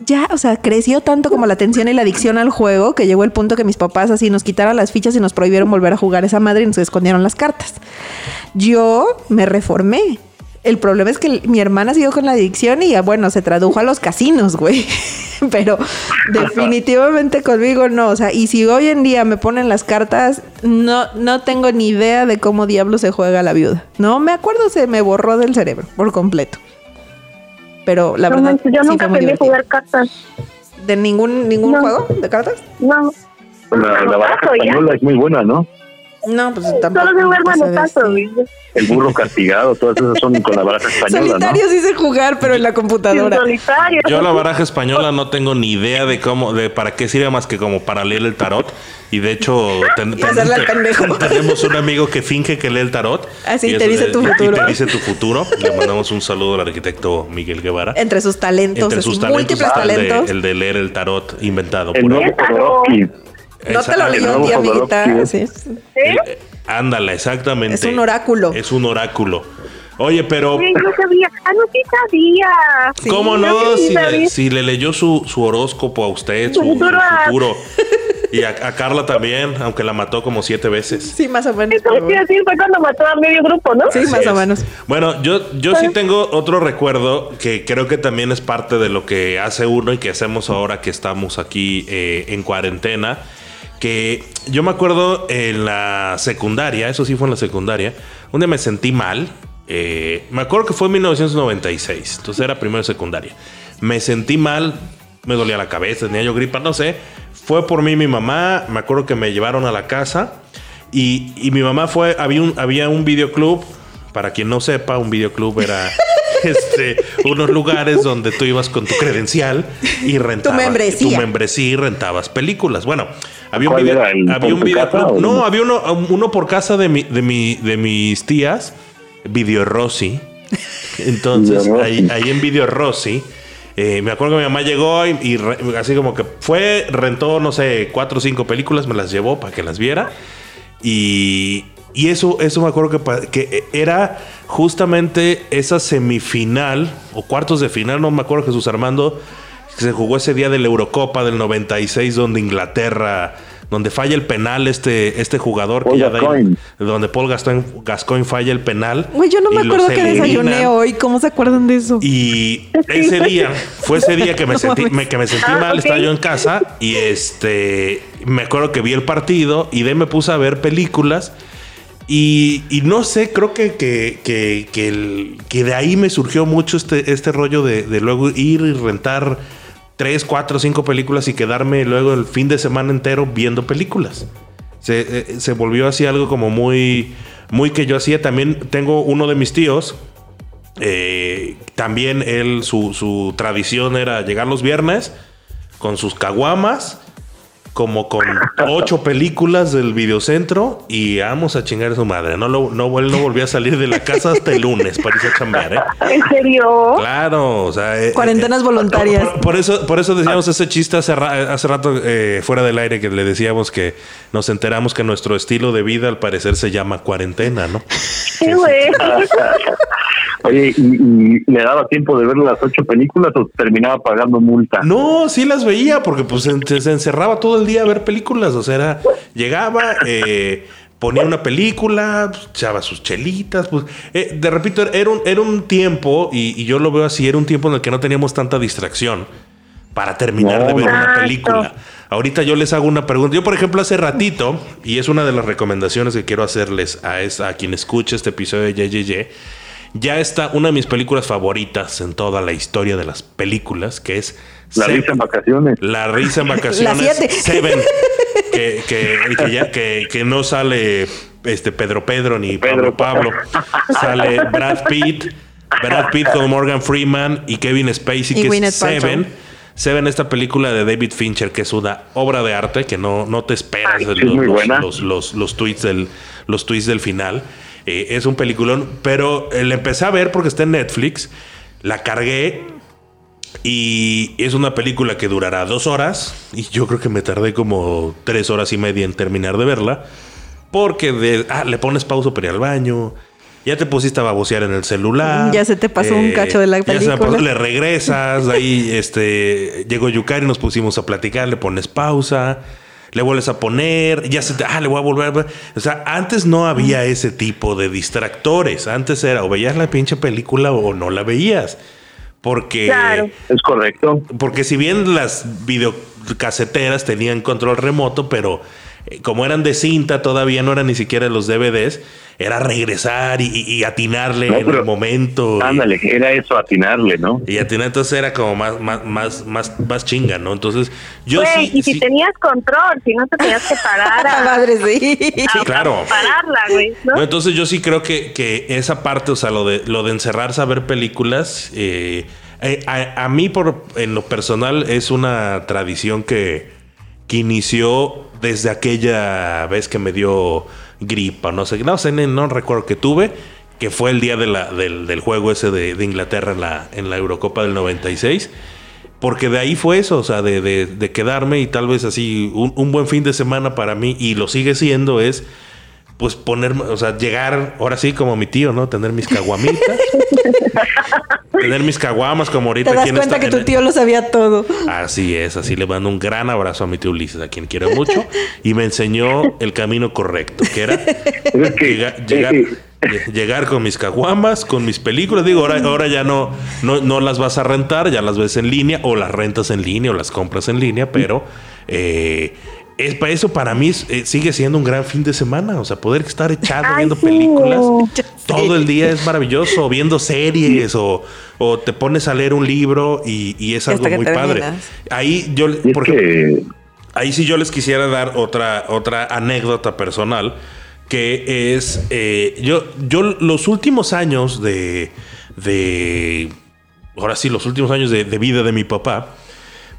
ya, o sea, creció tanto como la atención y la adicción al juego que llegó el punto que mis papás así nos quitaron las fichas y nos prohibieron volver a jugar esa madre y nos escondieron las cartas. Yo me reformé El problema es que mi hermana siguió con la adicción y bueno, se tradujo a los casinos, güey. *laughs* Pero definitivamente conmigo no. O sea, y si hoy en día me ponen las cartas, no, no tengo ni idea de cómo diablo se juega la viuda. No me acuerdo, se me borró del cerebro por completo. Pero la verdad. yo nunca aprendí a jugar cartas. ¿De ningún, ningún juego de cartas? No. La, la baraja española es muy buena, ¿no? No, pues tampoco. Solo se El burro castigado, todas esas son con la baraja española. Solitario sí sé jugar, pero en la computadora. Yo la baraja española no tengo ni idea de cómo, de para qué sirve más que como para leer el tarot. Y de hecho, *laughs* *laughs* tenemos un amigo que finge que lee el tarot. Así y te dice tu futuro. Y te dice tu futuro. Le mandamos un saludo al arquitecto Miguel Guevara. Entre sus talentos, Entre sus talentos, múltiples talentos. el de leer el tarot inventado el por él. No te lo leyó un día, amiguita. ¿Sí? Eh, ándala, exactamente. Es un oráculo. Es un oráculo. Oye, pero. Sí, no sabía. Ah, no, sí sabía. ¿Cómo no? si, le, leyó su, su, horóscopo a usted, su, futuro. *laughs* Y a, Carla también, aunque la mató como siete veces. Sí, más o menos. Sí, sí, fue cuando mató a medio grupo, ¿no? Sí, más o menos. Bueno, yo, yo sí tengo otro recuerdo que creo que también es parte de lo que hace uno y que hacemos ahora que estamos aquí eh, en cuarentena que yo me acuerdo en la secundaria, eso sí fue en la secundaria, un día me sentí mal. Eh, me acuerdo que fue en 1996, entonces era primero secundaria. Me sentí mal, me dolía la cabeza, tenía yo gripa, no sé. Fue por mí mi mamá, me acuerdo que me llevaron a la casa y, y mi mamá fue, había un, había un videoclub, para quien no sepa, un videoclub era *laughs* *laughs* este, unos lugares donde tú ibas con tu credencial y rentabas tu membresía. tu membresía y rentabas películas. Bueno, había un video, había un videoclub. No, había uno, uno por casa de mi, de mi, de mis tías, Video Rossi. Entonces, ahí, ahí en Video Rossi. Eh, me acuerdo que mi mamá llegó y, así como que fue, rentó, no sé, cuatro o cinco películas, me las llevó para que las viera. Y, y eso, eso me acuerdo que, que, era justamente esa semifinal o cuartos de final, no me acuerdo Jesús Armando, que se jugó ese día de la Eurocopa del 96 donde Inglaterra, donde falla el penal este, este jugador, que ya donde Paul Gascoigne, Gascoigne falla el penal. Güey, yo no me acuerdo que desayuné hoy, ¿cómo se acuerdan de eso? Y ese día, fue ese día que me *laughs* sentí, que me sentí ah, mal, estaba yo en casa y este, me acuerdo que vi el partido y de ahí me puse a ver películas. Y, no sé, creo que, que, que, de ahí me surgió mucho este, este rollo de, luego ir y rentar tres, cuatro, cinco películas y quedarme luego el fin de semana entero viendo películas. Se, eh, volvió así algo como muy, muy que yo hacía. También tengo uno de mis tíos. Eh, también él, su, su tradición era llegar los viernes con sus caguamas como con ocho películas del videocentro y vamos a chingar a su madre. No, lo, no, él no volvió a salir de la casa hasta el lunes para irse a chambear, ¿eh? ¿En serio? Claro, o sea... Eh, Cuarentenas eh, voluntarias. Por, eso, por eso decíamos ese chiste hace, hace rato eh, fuera del aire que le decíamos que nos enteramos que nuestro estilo de vida al parecer se llama cuarentena, ¿no? Sí, güey. *laughs* Oye, ¿y, le daba tiempo de ver las ocho películas o terminaba pagando multa? No, sí las veía porque pues se, encerraba todo el día a ver películas. O sea, era, llegaba, eh, ponía una película, pues, echaba sus chelitas. Pues, eh, de repito, era un, era un tiempo, y, yo lo veo así, era un tiempo en el que no teníamos tanta distracción para terminar de ver una película. Ahorita yo les hago una pregunta. Yo, por ejemplo, hace ratito, y es una de las recomendaciones que quiero hacerles a, a quien escuche este episodio de JJJ ya está una de mis películas favoritas en toda la historia de las películas, que es... La risa en vacaciones. La risa en *laughs* vacaciones. Seven. *laughs* Que, que, que, no sale este Pedro Pedro ni Pedro. Pablo Pablo. Sale *laughs* Brad Pitt. Brad Pitt con Morgan Freeman y Kevin Spacey, que es Seven. Seven, esta película de David Fincher, que es una obra de arte, que no, no te esperas los, los, los, los, tweets del, los tweets del final. Eh, es un peliculón, pero eh, la empecé a ver porque está en Netflix. La cargué y es una película que durará dos horas. Y yo creo que me tardé como tres horas y media en terminar de verla. Porque de, ah, le pones pausa para ir al baño. Ya te pusiste a babosear en el celular. Ya se te pasó un eh, cacho de la película. Ya le regresas. ahí este, llegó Yukari, nos pusimos a platicar, le pones pausa. Le vuelves a poner, ya se te, ah, le voy a volver. O sea, antes no había ese tipo de distractores. Antes era o veías la pinche película o no la veías. Porque. Es correcto. Porque si bien las videocaseteras tenían control remoto, pero como eran de cinta, todavía no eran ni siquiera los DVDs, era regresar y, atinarle en el momento. Ándale, era eso, atinarle, ¿no? Y atinar, entonces era como más, más, más, más, más chinga, ¿no? Entonces, yo sí. Y si tenías control, si no te tenías que parar a. *laughs* madre, sí. sí claro. Pararla, güey. ¿no? entonces, yo sí creo que, que esa parte, o sea, lo de, lo de encerrarse a ver películas, eh, eh, a, a, mí, por, en lo personal, es una tradición que, inició desde aquella vez que me dio gripa, no sé, no sé, no recuerdo que tuve, que fue el día de la, del, juego ese de, Inglaterra en la, en la Eurocopa del 96. Porque de ahí fue eso, o sea, de, de, quedarme y tal vez así un, un, buen fin de semana para mí, y lo sigue siendo, es pues ponerme, o sea, llegar, ahora sí, como mi tío, ¿no? Tener mis caguamitas. *laughs* tener mis caguamas como ahorita. Te das cuenta que tu tío lo sabía todo. Así es, así le mando un gran abrazo a mi tío Ulises, a quien quiero mucho, y me enseñó el camino correcto, que era *laughs* llegar, *laughs* llegar, con mis caguamas, con mis películas. Digo, ahora, ahora ya no, no, no las vas a rentar, ya las ves en línea, o las rentas en línea, o las compras en línea, pero eh, es para eso para mí eh, sigue siendo un gran fin de semana, o sea, poder estar echado viendo películas todo el día es maravilloso, viendo series o, te pones a leer un libro y, es algo muy padre. Ahí yo porque ahí sí yo les quisiera dar otra otra anécdota personal que es eh, yo yo los últimos años de de ahora sí los últimos años de vida de mi papá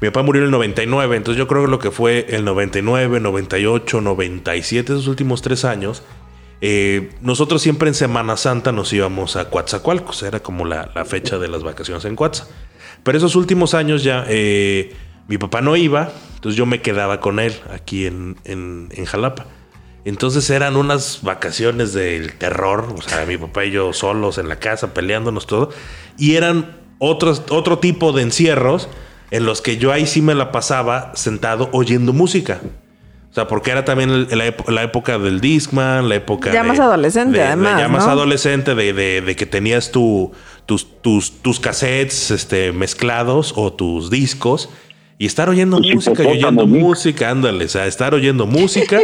mi papá murió en el 99, entonces yo creo que lo que fue el 99, 98, 97, esos últimos tres años, eh, nosotros siempre en Semana Santa nos íbamos a Coatzacoalcos, era como la, fecha de las vacaciones en Coatza. Pero esos últimos años ya eh, mi papá no iba, entonces yo me quedaba con él aquí en, Jalapa. Entonces eran unas vacaciones del terror, o sea, mi papá y yo solos en la casa peleándonos todo, y eran otros, otro tipo de encierros en los que yo ahí sí me la pasaba sentado oyendo música. O sea, porque era también la, época del Discman, la época... Ya más adolescente, además. Ya más adolescente de, que tenías tu, tus, tus, tus cassettes este, mezclados o tus discos y estar oyendo música y oyendo música, ándale, o sea, estar oyendo música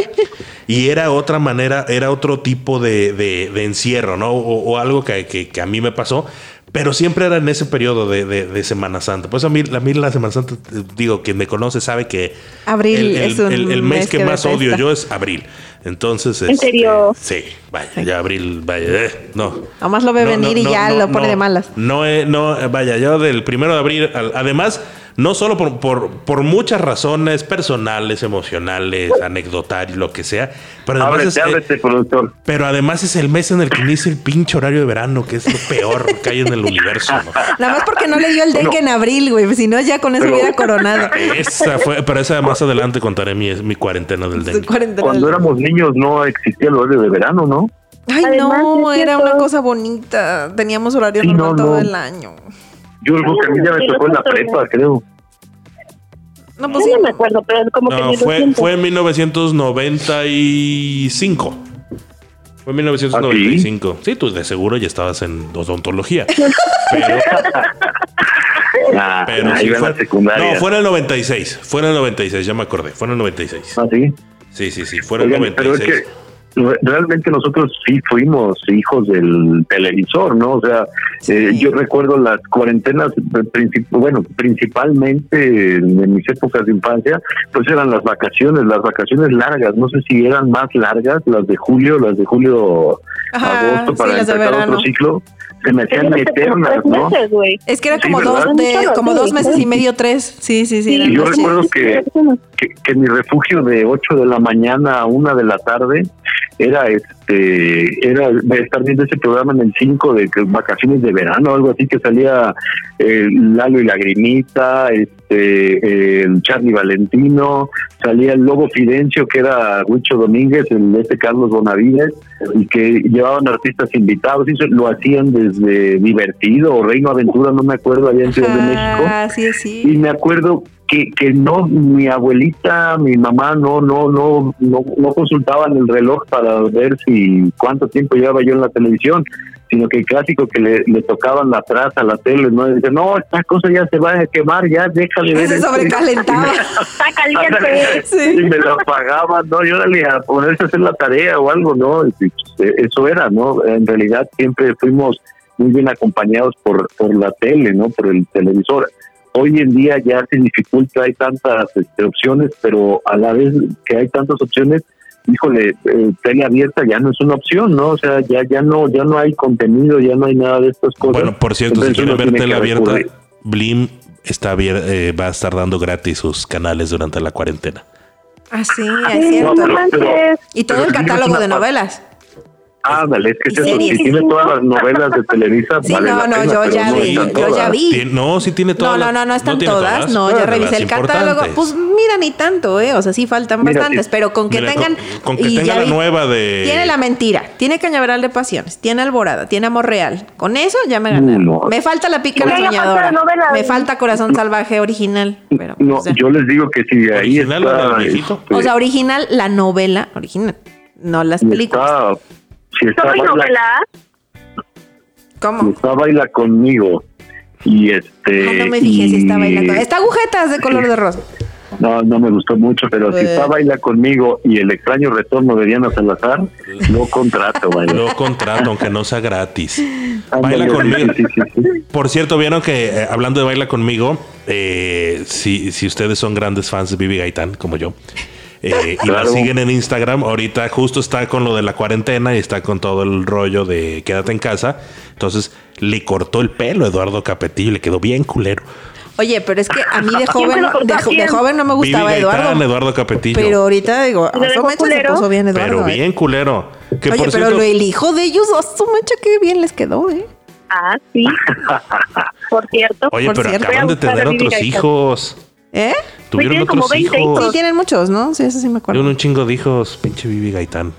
y era otra manera, era otro tipo de, encierro, ¿no? O, algo que, que, a mí me pasó, pero siempre era en ese periodo de, Semana Santa. Pues a mí, a mí la Semana Santa, digo, quien me conoce sabe que abril el, es un el, mes, que, más odio yo es abril. Entonces, ¿En este, serio? Sí, vaya, ya abril, vaya, eh, no. Nomás lo ve venir y ya lo pone de malas. No, eh, no, vaya, yo del primero de abril, además, no solo por, por, por, muchas razones personales, emocionales, anecdotarias, lo que sea, pero además, es, eh, productor. pero además es el mes en el que inicia el pinche horario de verano, que es lo peor que hay en el universo. Nada más porque no le dio el dengue en abril, güey, si no ya con eso hubiera coronado. Esa fue, pero esa más adelante contaré mi, mi cuarentena del dengue. Cuando éramos niños no existía el horario de verano, ¿no? Ay, no, era una cosa bonita. Teníamos horario normal todo el año. Yo creo que a mí ya me tocó en la prepa, creo. No, pues sí, no me acuerdo, pero como que fue, fue en 1995. Fue en 1995. ¿Ah, sí? tú de seguro ya estabas en odontología. *laughs* pero. *laughs* Ah, pero sí fue, secundaria. No, fue en el 96. Fue en el 96, ya me acordé. Fue en el 96. ¿Ah, sí? Sí, sí, sí. Fue en el 96 realmente nosotros sí fuimos hijos del televisor, ¿no? O sea, eh, yo recuerdo las cuarentenas, bueno, principalmente en mis épocas de infancia, pues eran las vacaciones, las vacaciones largas, no sé si eran más largas, las de julio, las de julio, agosto, para empezar otro ciclo se me hacían eternas, ¿no? es que era como, dos, como dos meses y medio, tres. Sí, sí, sí. Y yo recuerdo que, que, que, mi refugio de 8 de la mañana a 1 de la tarde era este era estar viendo ese programa en el 5 de vacaciones de verano algo así que salía eh, Lalo y Lagrimita este el Charlie Valentino salía el Lobo Fidencio que era Huicho Domínguez el este Carlos Bonavides y que llevaban artistas invitados y lo hacían desde Divertido o Reino Aventura no me acuerdo allá en Ciudad de México sí, sí. y me acuerdo que, que no, mi abuelita, mi mamá no, no, no, no, no consultaban el reloj para ver si cuánto tiempo llevaba yo en la televisión sino que el clásico que le, le tocaban la traza a la tele, ¿no? dice, no, esta cosa ya se va a quemar, ya déjale *laughs* ver. Se sobrecalentaba. *laughs* Está caliente. sí. Y me lo apagaban, ¿no? Yo dale a ponerse a hacer la tarea o algo, ¿no? Pues, eso era, ¿no? En realidad siempre fuimos muy bien acompañados por, por la tele, ¿no? Por el televisor. Hoy en día ya se dificulta, hay tantas este, opciones, pero a la vez que hay tantas opciones, híjole, eh, tele abierta ya no es una opción, ¿no? O sea, ya ya no ya no hay contenido, ya no hay nada de estas cosas. Bueno, por cierto, si quieren ver tele abierta, Blim está eh, va a estar dando gratis sus canales durante la cuarentena. Ah, sí, es cierto. y todo el catálogo de novelas. Ah, dale, es que es eso, si tiene todas las novelas de Televisa, sí, no, no, yo ya vi, yo ya vi. No, sí tiene todas. No, no, no, no están todas, no, ya revisé el catálogo, pues mira, ni tanto, eh, o sea, sí faltan bastantes, pero con que tengan... Con, que tenga la nueva de... Tiene La Mentira, tiene Cañaveral de Pasiones, tiene Alborada, tiene Amor Real, con eso ya me ganaron. Me falta La Pícara Soñadora, me falta Corazón Salvaje original, pero... No, yo les digo que si ahí está... O sea, original, la novela original, no las películas. Si está baila, ¿Cómo? está baila conmigo y este. Ah, no me dije si está bailando. Está agujetas de color de rosa. No, no me gustó mucho, pero si está baila conmigo y el extraño retorno de Diana Salazar, lo contrato, baila. Lo contrato, aunque no sea gratis. Baila conmigo. Por cierto, vieron que eh, hablando de baila conmigo, eh, si, si ustedes son grandes fans de Vivi Gaitán, como yo, eh, y la siguen en Instagram. Ahorita justo está con lo de la cuarentena y está con todo el rollo de quédate en casa. Entonces le cortó el pelo a Eduardo Capetillo y le quedó bien culero. Oye, pero es que a mí de joven, de, joven no me gustaba Eduardo. Eduardo Capetillo. Pero ahorita digo, a su mecha se puso bien Eduardo. Pero ¿eh? bien culero. Oye, pero el hijo de ellos, a su mecha qué bien les quedó, ¿eh? Ah, sí. *laughs* por cierto. Oye, pero acaban de tener otros hijos. ¿Eh? Tuvieron otros hijos. Sí, tienen muchos, ¿no? Sí, eso sí me acuerdo. Tuvieron un chingo de hijos, pinche Vivi Gaitán.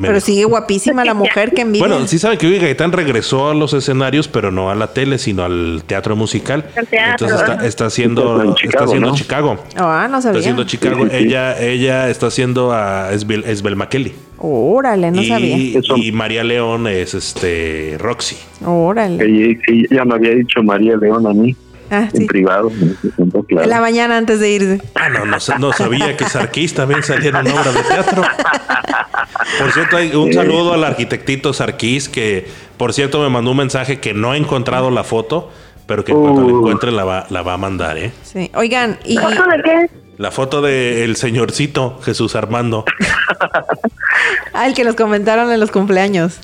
pero sigue guapísima la mujer que envidia. Bueno, sí saben que Vivi Gaitán regresó a los escenarios, pero no a la tele, sino al teatro musical. Entonces está, haciendo, está haciendo Chicago. Ah, no sabía. Está haciendo Chicago. ella, ella está haciendo a Esbel, Esbel McKelly. Órale, no sabía. Y María León es este Roxy. Órale. Sí, ya me había dicho María León a mí. Ah, en privado. En la mañana antes de irse. Ah, no, no, sabía que Sarkis también salía en una obra de teatro. Por cierto, hay un saludo al arquitectito Sarkis que, por cierto, me mandó un mensaje que no ha encontrado la foto, pero que cuando la uh. encuentre la va, la va a mandar, ¿eh? Sí. Oigan, ¿y ¿La foto de qué? La foto del señorcito Jesús Armando. ah, el que nos comentaron en los cumpleaños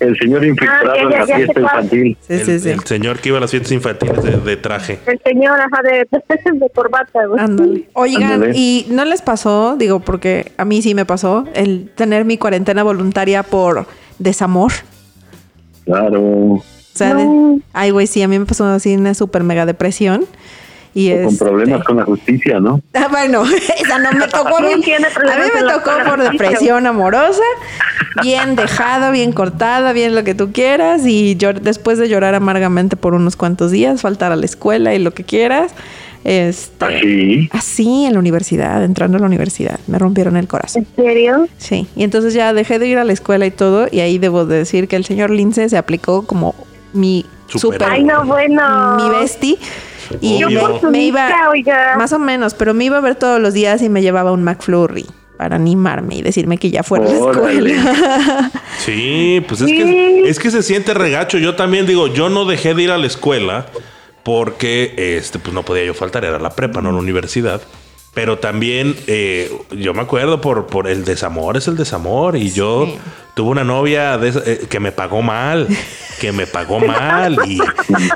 el señor infiltrado ah, en la fiesta infantil. Sí, sí, sí. El, señor que iba a las fiestas infantiles de, traje. El señor, ajá, de, *laughs* de corbata. Oigan, ¿y no les pasó, digo, porque a mí sí me pasó, el tener mi cuarentena voluntaria por desamor? Claro. O sea, ay, güey, sí, a mí me pasó así una super mega depresión. Y con problemas este con la justicia, ¿no? Ah, bueno, *laughs* esa no me *laughs* tocó a mí. A mí me tocó por depresión amorosa, bien dejada, bien cortada, bien lo que tú quieras. Y yo, después de llorar amargamente por unos cuantos días, faltar a la escuela y lo que quieras. Este, ¿Así? Así, en la universidad, entrando a la universidad. Me rompieron el corazón. ¿En serio? Sí. Y entonces ya dejé de ir a la escuela y todo. Y ahí debo de decir que el señor Lince se aplicó como mi super. Ay, no, bueno. Mi bestie y me, iba, más o menos, pero me iba a ver todos los días y me llevaba un McFlurry para animarme y decirme que ya fuera a la escuela. *laughs* Sí, pues es que, es que se siente regacho. Yo también digo, yo no dejé de ir a la escuela porque este, pues no podía yo faltar, era la prepa, no la universidad. Pero también eh, yo me acuerdo por, por el desamor, es el desamor. Y yo tuve una novia eh, que me pagó mal, que me pagó *laughs* mal. Y,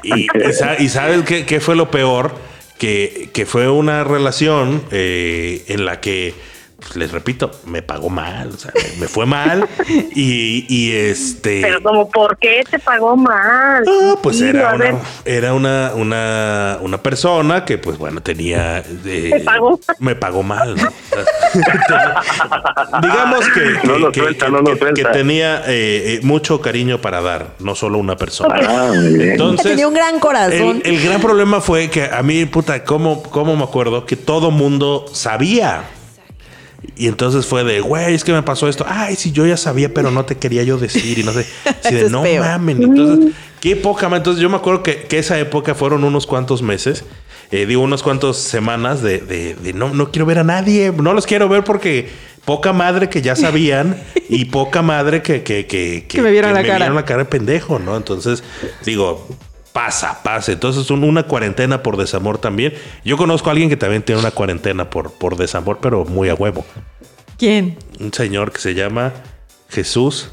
y, ¿sabes qué, fue lo peor? Que, que fue una relación eh, en la que pues, les repito, me pagó mal, o sea, me, fue mal *laughs* y, y, este... Pero como, ¿por qué te pagó mal? Ah, pues era, una, era una, una, una, persona que, pues bueno, tenía... Eh, pagó? Me pagó mal, *laughs* Digamos que, que, tenía eh, eh, mucho cariño para dar, no solo una persona. Ah, Entonces, tenía un gran corazón. El, gran problema fue que a mí, puta, ¿cómo, cómo me acuerdo? Que todo mundo sabía y entonces fue de, güey, es que me pasó esto. Ay, sí, yo ya sabía, pero no te quería yo decir. Y no sé. *laughs* Si de, no mames. Entonces, qué poca. Entonces, yo me acuerdo que, esa época fueron unos cuantos meses. Eh, digo, unos cuantos semanas de, de, no, no quiero ver a nadie. No los quiero ver porque poca madre que ya *laughs* sabían y poca madre que, que, que, que, me vieron la cara. la cara de pendejo, ¿no? Entonces, digo, pasa, pasa. Entonces, una cuarentena por desamor también. Yo conozco a alguien que también tiene una cuarentena por, por desamor, pero muy a huevo. ¿Quién? Un señor que se llama Jesús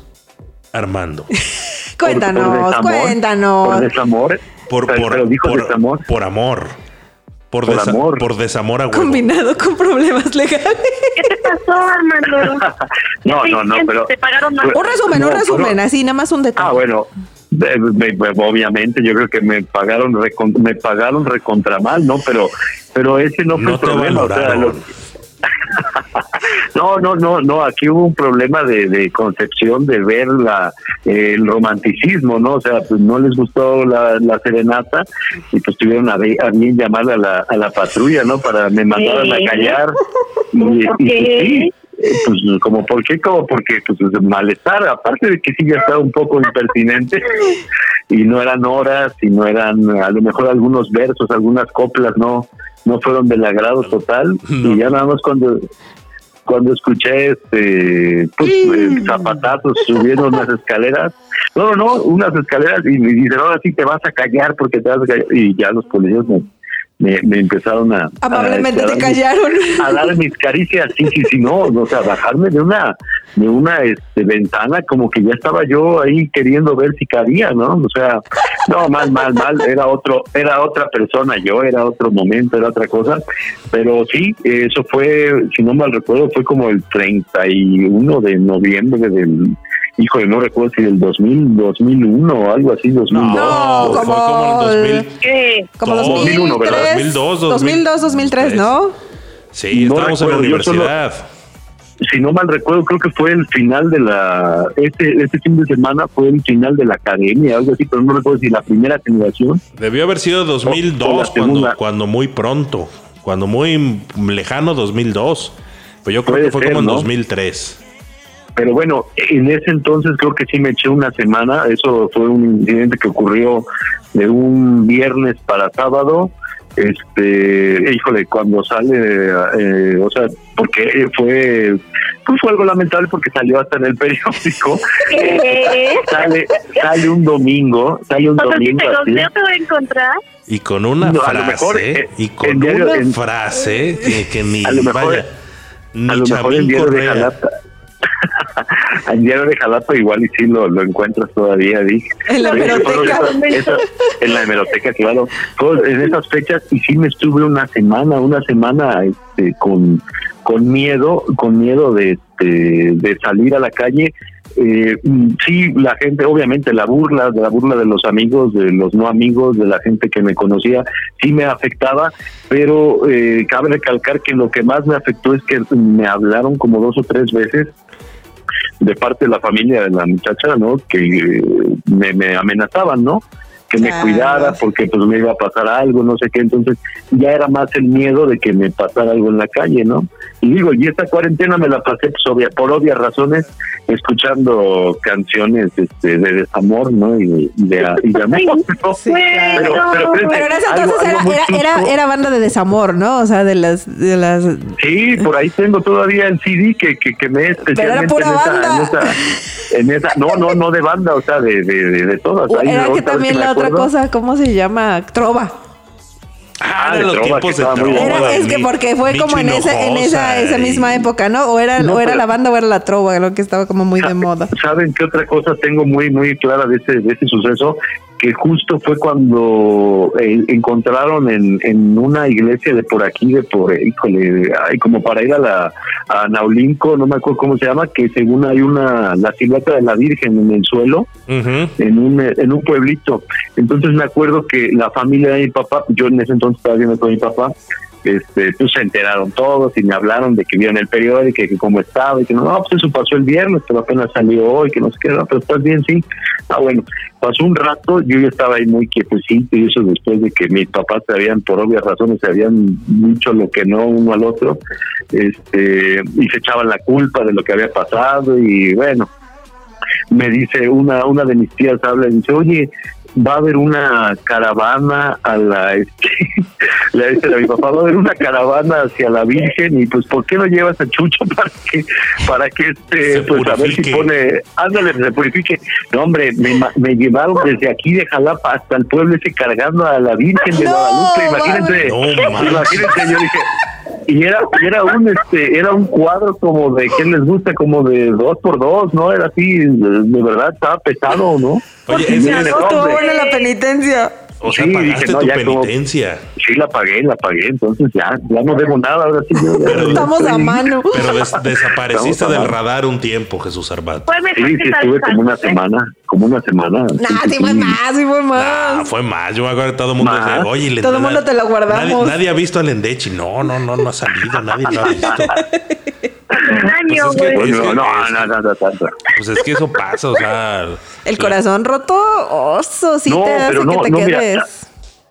Armando. *laughs* cuéntanos, cuéntanos. Por desamor. Por, por, desamor. por amor. Por, desamor. por desamor a huevo. Combinado con problemas legales. *laughs* ¿Qué te pasó, Armando? *laughs* no, no, no, pero. ¿Te pagaron más? Un resumen, un resumen, así, nada más un detalle. Ah, bueno. Obviamente yo creo que me pagaron me pagaron recontra mal no pero pero ese no fue el problema o sea, *laughs* no, no, no, no, aquí hubo un problema de, concepción de ver la, el romanticismo, ¿no? O sea, pues no les gustó la, serenata y pues tuvieron a, bien llamar a la, a la patrulla, ¿no? Para me mandaran a callar. Y, pues, sí, eh, pues como por qué como porque pues malestar aparte de que sí ya estaba un poco impertinente y no eran horas y no eran a lo mejor algunos versos algunas coplas no no fueron del agrado total y ya nada más cuando cuando escuché este pues, eh, zapatazos subiendo unas escaleras no no unas escaleras y me dicen ahora sí te vas a callar porque te vas a callar y ya los policías me me, me empezaron a... Amablemente te callaron. a dar mis caricias, sí, sí, sí, no, o sea, bajarme de una de una este, ventana como que ya estaba yo ahí queriendo ver si cabía, ¿no? O sea, no, mal, mal, mal, era otro, era otra persona yo, era otro momento, era otra cosa, pero sí, eso fue, si no mal recuerdo, fue como el 31 de noviembre del híjole, no recuerdo si del 2000, 2001 o algo así, 2002. No, como, el 2000, ¿qué? Como 2001, ¿verdad? 2002, 2002, 2003, ¿no? Sí, estábamos en la universidad. si no mal recuerdo, creo que fue el final de la. Este, este fin de semana fue el final de la academia, algo así, pero no recuerdo si la primera generación. Debió haber sido 2002, cuando, cuando muy pronto, cuando muy lejano 2002. Pues yo creo que fue como en 2003. Pero bueno, en ese entonces creo que sí me eché una semana. Eso fue un incidente que ocurrió de un viernes para sábado. Este, híjole, cuando sale, eh, o sea, porque fue, pues fue algo lamentable porque salió hasta en el periódico. *laughs* sale, sale un domingo, sale un domingo. te voy a encontrar. Y con una frase, eh, y con una frase que, que ni a lo mejor, vaya, ni a lo mejor el de Jalapa *laughs* Diario de Jalapa igual y sí lo, lo encuentras todavía, dije. En la hemeroteca. en la hemeroteca, claro. en esas fechas y sí me estuve una semana, una semana este, con, con miedo, con miedo de, este, de salir a la calle eh, sí, la gente, obviamente la burla, la burla de los amigos, de los no amigos, de la gente que me conocía, sí me afectaba, pero eh, cabe recalcar que lo que más me afectó es que me hablaron como dos o tres veces de parte de la familia de la muchacha, ¿no? Que eh, me, me amenazaban, ¿no? Que me cuidara porque pues me iba a pasar algo, no sé qué, entonces ya era más el miedo de que me pasara algo en la calle, ¿no? Y digo, y esta cuarentena me la pasé pues, por obvias razones escuchando canciones este, de desamor, ¿no? Y, de, y de amor. *laughs* pero, pero, en ese entonces era, era, banda de desamor, ¿no? O sea, de las... De las... Sí, por ahí tengo todavía el CD que, que, que me especialmente en, esa, en, esa, No, no, no de banda, o sea, de, de, de, todas. *laughs* era que también la otra cosa, ¿cómo se llama? Trova. Ah, de los tiempos de trova. es que porque fue como en esa, en esa, esa misma época, ¿no? O era, o era la banda o era la trova, lo que estaba como muy de moda. ¿Saben qué otra cosa tengo muy, muy clara de ese, de ese suceso? Que justo fue cuando eh, encontraron en, en una iglesia de por aquí, de por, híjole, ay, como para ir a la a Naulinco, no me acuerdo cómo se llama, que según hay una, la silueta de la Virgen en el suelo, en, un, en un pueblito. Entonces me acuerdo que la familia de mi papá, yo en ese entonces estaba viendo con mi papá, este, pues se enteraron todos y me hablaron de que vieron el periódico, que, que cómo estaba, y que no, no, pues eso pasó el viernes, pero apenas salió hoy, que no sé qué, no, pero estás bien, sí. Ah, bueno, pasó un rato, yo ya estaba ahí muy quietecito y eso después de que mis papás se habían, por obvias razones, se habían dicho lo que no uno al otro, este, y se echaban la culpa de lo que había pasado y bueno, me dice una una de mis tías habla y dice oye va a haber una caravana a la este, *laughs* le dice a mi papá va a haber una caravana hacia la Virgen y pues por qué no llevas a Chucho para que para que este pues a ver si pone ándale se purifique no hombre me, me llevaron desde aquí de Jalapa hasta el pueblo ese cargando a la Virgen de Guadalupe imagínense imagínense yo dije y era era un este era un cuadro como de qué les gusta como de dos por dos no era así de, verdad estaba pesado no Oye, es, estuvo buena la penitencia. O sea, sí, pagaste dije, no, tu penitencia. Sí, la pagué, la pagué, entonces ya, ya no debo nada, ahora sí. Estamos a mano. Pero desapareciste del radar un tiempo, Jesús Arbat. Sí, sí, estuve como una semana, como una semana. Nah, sí, fue más, sí fue más. Nah, fue más, yo acuerdo todo el mundo decía, oye, todo el mundo te lo guardamos. Nadie, ha visto al Endechi, no, no, no, no ha salido, nadie lo ha visto. *laughs* año, pues es que, güey. pues no, no, no, no, no, tanto. Pues es que eso pasa, o sea. El corazón roto, oso, sí No, te hace pero que no, te no, mira, quedes.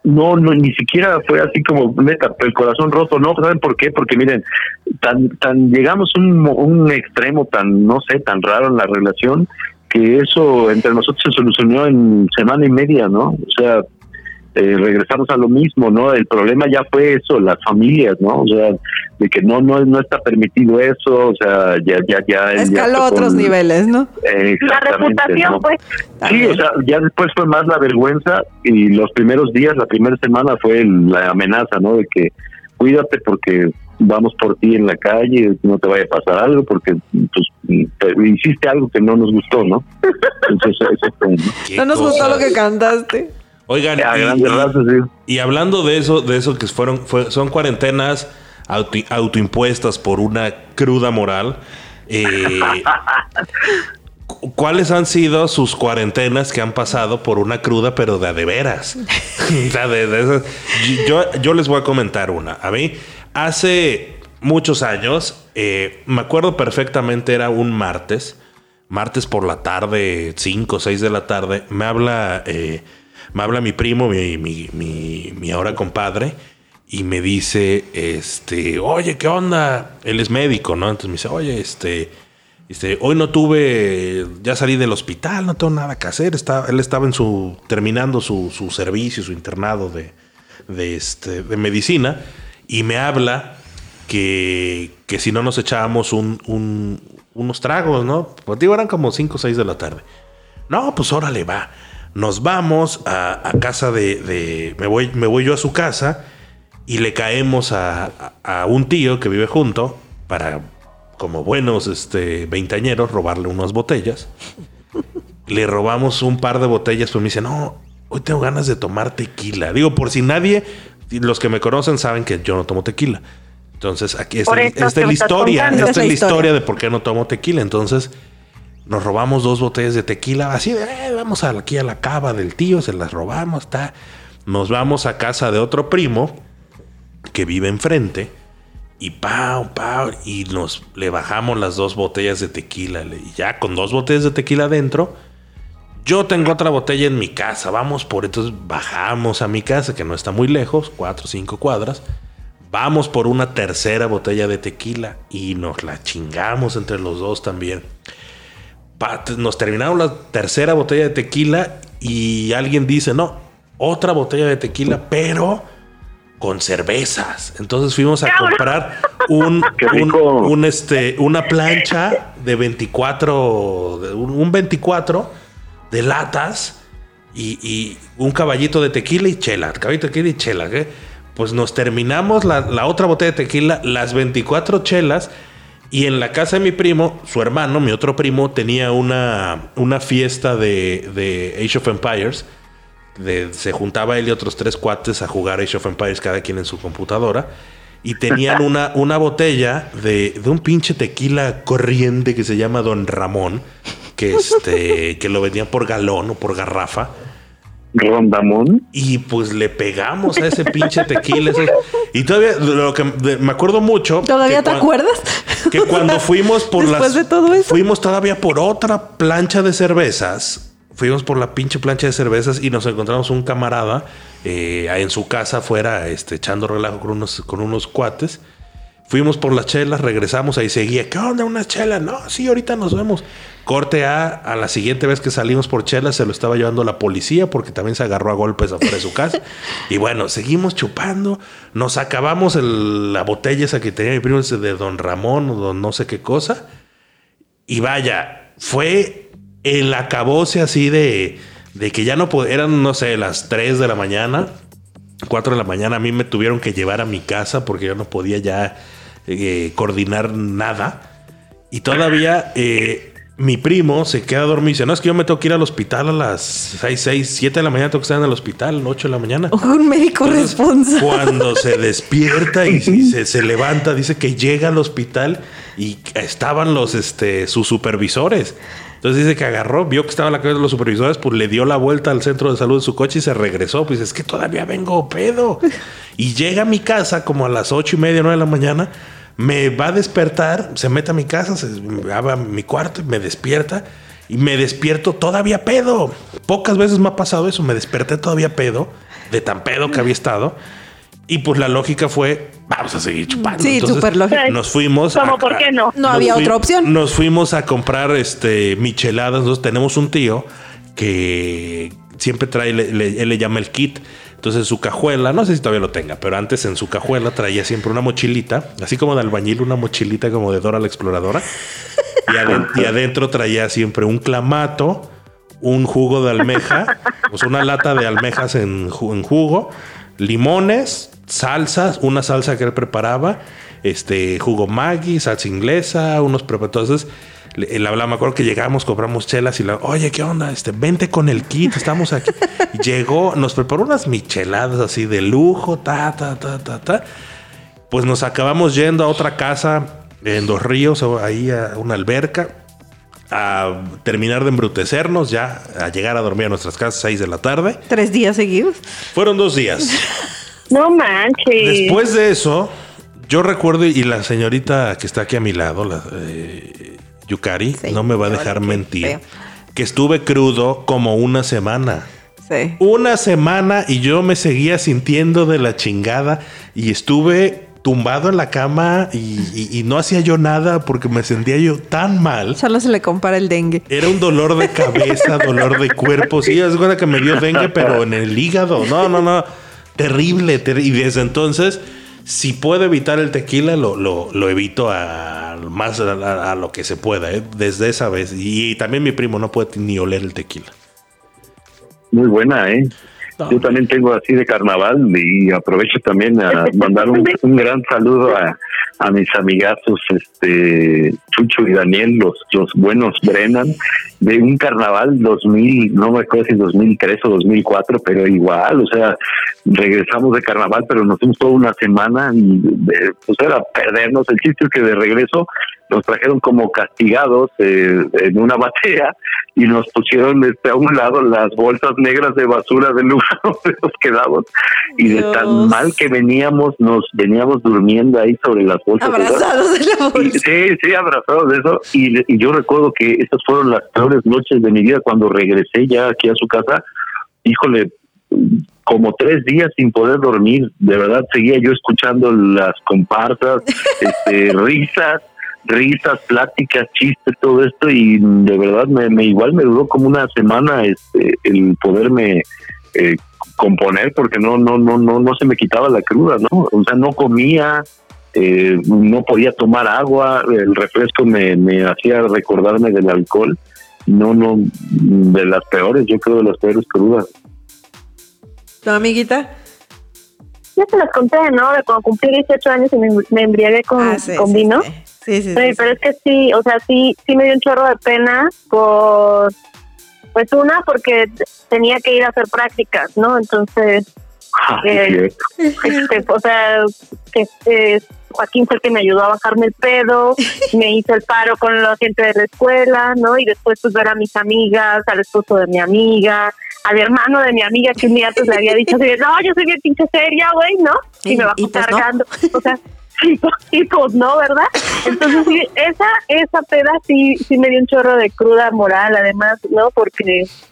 No, no, ni siquiera fue así como neta, el corazón roto, no, ¿saben por qué? Porque miren, tan, tan llegamos a un, un extremo tan, no sé, tan raro en la relación, que eso entre nosotros se solucionó en semana y media, ¿no? O sea, eh, regresamos a lo mismo, ¿no? El problema ya fue eso, las familias, ¿no? O sea, de que no, no, no está permitido eso, o sea, ya, ya, ya. ya Escaló fue a otros con- niveles, ¿no? eh, La reputación, ¿no? pues. Sí, o sea, ya después fue más la vergüenza y los primeros días, la primera semana fue el- la amenaza, ¿no? De que cuídate porque vamos por ti en la calle, no te vaya a pasar algo porque pues te- hiciste algo que no nos gustó, ¿no? Entonces eso fue, ¿no? No nos gustó lo que cantaste. Oigan, y- rasgos, sí. Y hablando de eso, de eso que fueron, fue- son cuarentenas auto- autoimpuestas por una cruda moral. eh, cu- *laughs* ¿Cuáles han sido sus cuarentenas que han pasado por una cruda, pero de a de veras? *laughs* O sea, de- de esas- yo, yo les voy a comentar una. A mí, hace muchos años, eh, me acuerdo perfectamente, era un martes, martes por la tarde, 5 o 6 de la tarde, me habla, eh, me habla mi primo, mi, mi, mi, ahora compadre, y me dice, este, oye, ¿qué onda? Él es médico, ¿no? Entonces me dice, oye, este, este, hoy no tuve, ya salí del hospital, no tengo nada que hacer. Está, él estaba en su, terminando su, su servicio, su internado de, de, este, de medicina, y me habla que, que si no nos echábamos un, un- unos tragos, ¿no? Pues digo, eran como 5 o 6 de la tarde. No, pues órale, va. Nos vamos a, a casa de, de- me, voy, me voy yo a su casa y le caemos a, a- a un tío que vive junto para, como buenos este, veinteañeros, robarle unas botellas. Le robamos un par de botellas, pues me dice, no, hoy tengo ganas de tomar tequila. Digo, por si nadie, los que me conocen saben que yo no tomo tequila. Entonces, aquí está, esta es la historia. Esta es la historia. de por qué no tomo tequila. Entonces, nos robamos dos botellas de tequila, así de, "Eh, vamos aquí a la cava del tío, se las robamos, está. Nos vamos a casa de otro primo que vive enfrente y pau, pau, y nos le bajamos las dos botellas de tequila. Y ya con dos botellas de tequila adentro, yo tengo otra botella en mi casa, vamos por entonces bajamos a mi casa, que no está muy lejos, cuatro o cinco cuadras. Vamos por una tercera botella de tequila y nos la chingamos entre los dos también. Nos terminaron la tercera botella de tequila y alguien dice, no, otra botella de tequila, pero con cervezas. Entonces fuimos a comprar *laughs* un, este, una plancha de 24, de un, un 24 de latas y, y un caballito de tequila y chela. Caballito de tequila y chela. ¿qué? Pues nos terminamos la, la otra botella de tequila, las 24 chelas. Y en la casa de mi primo, su hermano, mi otro primo, tenía una, una fiesta de, de Age of Empires. se juntaba él y otros tres cuates a jugar Age of Empires cada quien en su computadora. Y tenían *laughs* una, una botella de, de, un pinche tequila corriente que se llama Don Ramón, que, este, que lo vendían por galón o por garrafa. Rondamón. Y pues le pegamos a ese pinche tequila. y todavía, lo que me acuerdo mucho. ¿Todavía te acuerdas? Que *laughs* cuando fuimos por Después de todo eso. Fuimos todavía por otra plancha de cervezas fuimos por la pinche plancha de cervezas y nos encontramos un camarada eh, en su casa afuera, este, echando relajo con unos, con unos cuates. Fuimos por las chelas, regresamos, ahí seguía. ¿Qué onda? ¿Una chela? No, sí, ahorita nos vemos. Corte A, a la siguiente vez que salimos por chelas se lo estaba llevando la policía porque también se agarró a golpes afuera de su casa. *laughs* y bueno, seguimos chupando. Nos acabamos la botella esa que tenía mi primo de Don Ramón o no sé qué cosa. Y vaya, fue el acabose así de, de que ya no eran, no sé, las 3 de la mañana, 4 de la mañana, a mí me tuvieron que llevar a mi casa porque yo no podía ya eh, coordinar nada. Y todavía eh, mi primo se queda dormido y dice, no, es que yo me tengo que ir al hospital a las 6, 6, 7 de la mañana, tengo que estar en el hospital, 8 de la mañana. *laughs* Un médico responsable. Cuando se despierta y, se, se, levanta, dice que llega al hospital y estaban los, este, sus supervisores. Entonces dice que agarró, vio que estaba la cabeza de los supervisores, pues le dio la vuelta al centro de salud de su coche y se regresó. Pues es que todavía vengo pedo. *laughs* Y llega a mi casa como a las ocho y media, nueve de la mañana. Me va a despertar, se mete a mi casa, se va a mi cuarto, me despierta y me despierto todavía pedo. Pocas veces me ha pasado eso, me desperté todavía pedo, de tan pedo que había estado. Y pues la lógica fue, vamos a seguir chupando. Sí, súper lógico. Nos fuimos. ¿Cómo por qué no? No había otra opción. Nos fuimos a comprar este micheladas. Nosotros tenemos un tío que siempre trae, él le llama el kit. Entonces su cajuela, no sé si todavía lo tenga, pero antes en su cajuela traía siempre una mochilita, así como de albañil, una mochilita como de Dora la Exploradora. Y, adentro, traía siempre un clamato, un jugo de almeja, pues una lata de almejas en, jugo, limones, salsas, una salsa que él preparaba, este jugo Maggi, salsa inglesa, unos entonces le hablaba, me acuerdo que llegamos, compramos chelas y la, oye, ¿qué onda? Este, vente con el kit, estamos aquí. *laughs* Llegó, nos preparó unas micheladas así de lujo, ta, ta, ta, ta, ta. Pues nos acabamos yendo a otra casa en Dos Ríos, ahí a una alberca, a terminar de embrutecernos, ya a llegar a dormir a nuestras casas a 6 de la tarde. ¿Tres días seguidos? Fueron dos días. *laughs* No manches. Después de eso, yo recuerdo, y la señorita que está aquí a mi lado, la eh, Yukari, no me va a dejar mentir, que estuve crudo como una semana. Sí. Una semana y yo me seguía sintiendo de la chingada y estuve tumbado en la cama y, no hacía yo nada porque me sentía yo tan mal. Solo se le compara el dengue. Era un dolor de cabeza, *laughs* dolor de cuerpo. Sí, es buena que me dio dengue, pero en el hígado. No, no, no terrible, Y desde entonces, si puedo evitar el tequila, lo, lo, evito a más a, lo que se pueda, ¿eh? desde esa vez. Y, también mi primo no puede ni oler el tequila. Muy buena, ¿eh? Yo también tengo así de carnaval y aprovecho también a mandar un, un gran saludo a, a mis amigazos este Chucho y Daniel, los, los buenos Brennan, de un carnaval 2000, no me acuerdo si 2003 o 2004, pero igual, o sea, regresamos de carnaval, pero nos fuimos toda una semana y pues era perdernos. El chiste es que de regreso nos trajeron como castigados eh, en una batea y nos pusieron este, a un lado las bolsas negras de basura del lugar *laughs* donde nos quedamos y de tan mal que veníamos, nos veníamos durmiendo ahí sobre las bolsas. Abrazados de la bolsa. sí, sí, abrazados de eso. Y, y yo recuerdo que esas fueron las peores noches de mi vida cuando regresé ya aquí a su casa. Híjole, como tres días sin poder dormir. De verdad, seguía yo escuchando las comparsas, *laughs* este, risas, risas, pláticas, chistes, todo esto y de verdad me, igual me duró como una semana este, el poderme eh, componer porque no no no no no se me quitaba la cruda, ¿no? O sea, no comía, eh, no podía tomar agua, el refresco me, me hacía recordarme del alcohol, no no de las peores, yo creo de las peores crudas. ¿Tu amiguita? Ya te las conté, ¿no? De cuando cumplí 18 años y me, embriagué con, ah, con vino. Sí, sí, sí, Pero es que sí, o sea, sí, sí me dio un chorro de pena por Pues una, porque tenía que ir a hacer prácticas, ¿no? Entonces, ah, eh, este, o sea, este, Joaquín fue el que me ayudó a bajarme el pedo, *laughs* me hizo el paro con la gente de la escuela, ¿no? Y después pues ver a mis amigas, al esposo de mi amiga, al hermano de mi amiga que un día pues le había dicho así, no, yo soy bien pinche seria, güey, ¿no? Y, me va pues, cargando. O sea, *laughs* y, pues no, ¿verdad? Entonces sí, esa, esa peda sí, sí me dio un chorro de cruda moral, además, ¿no? Porque pues,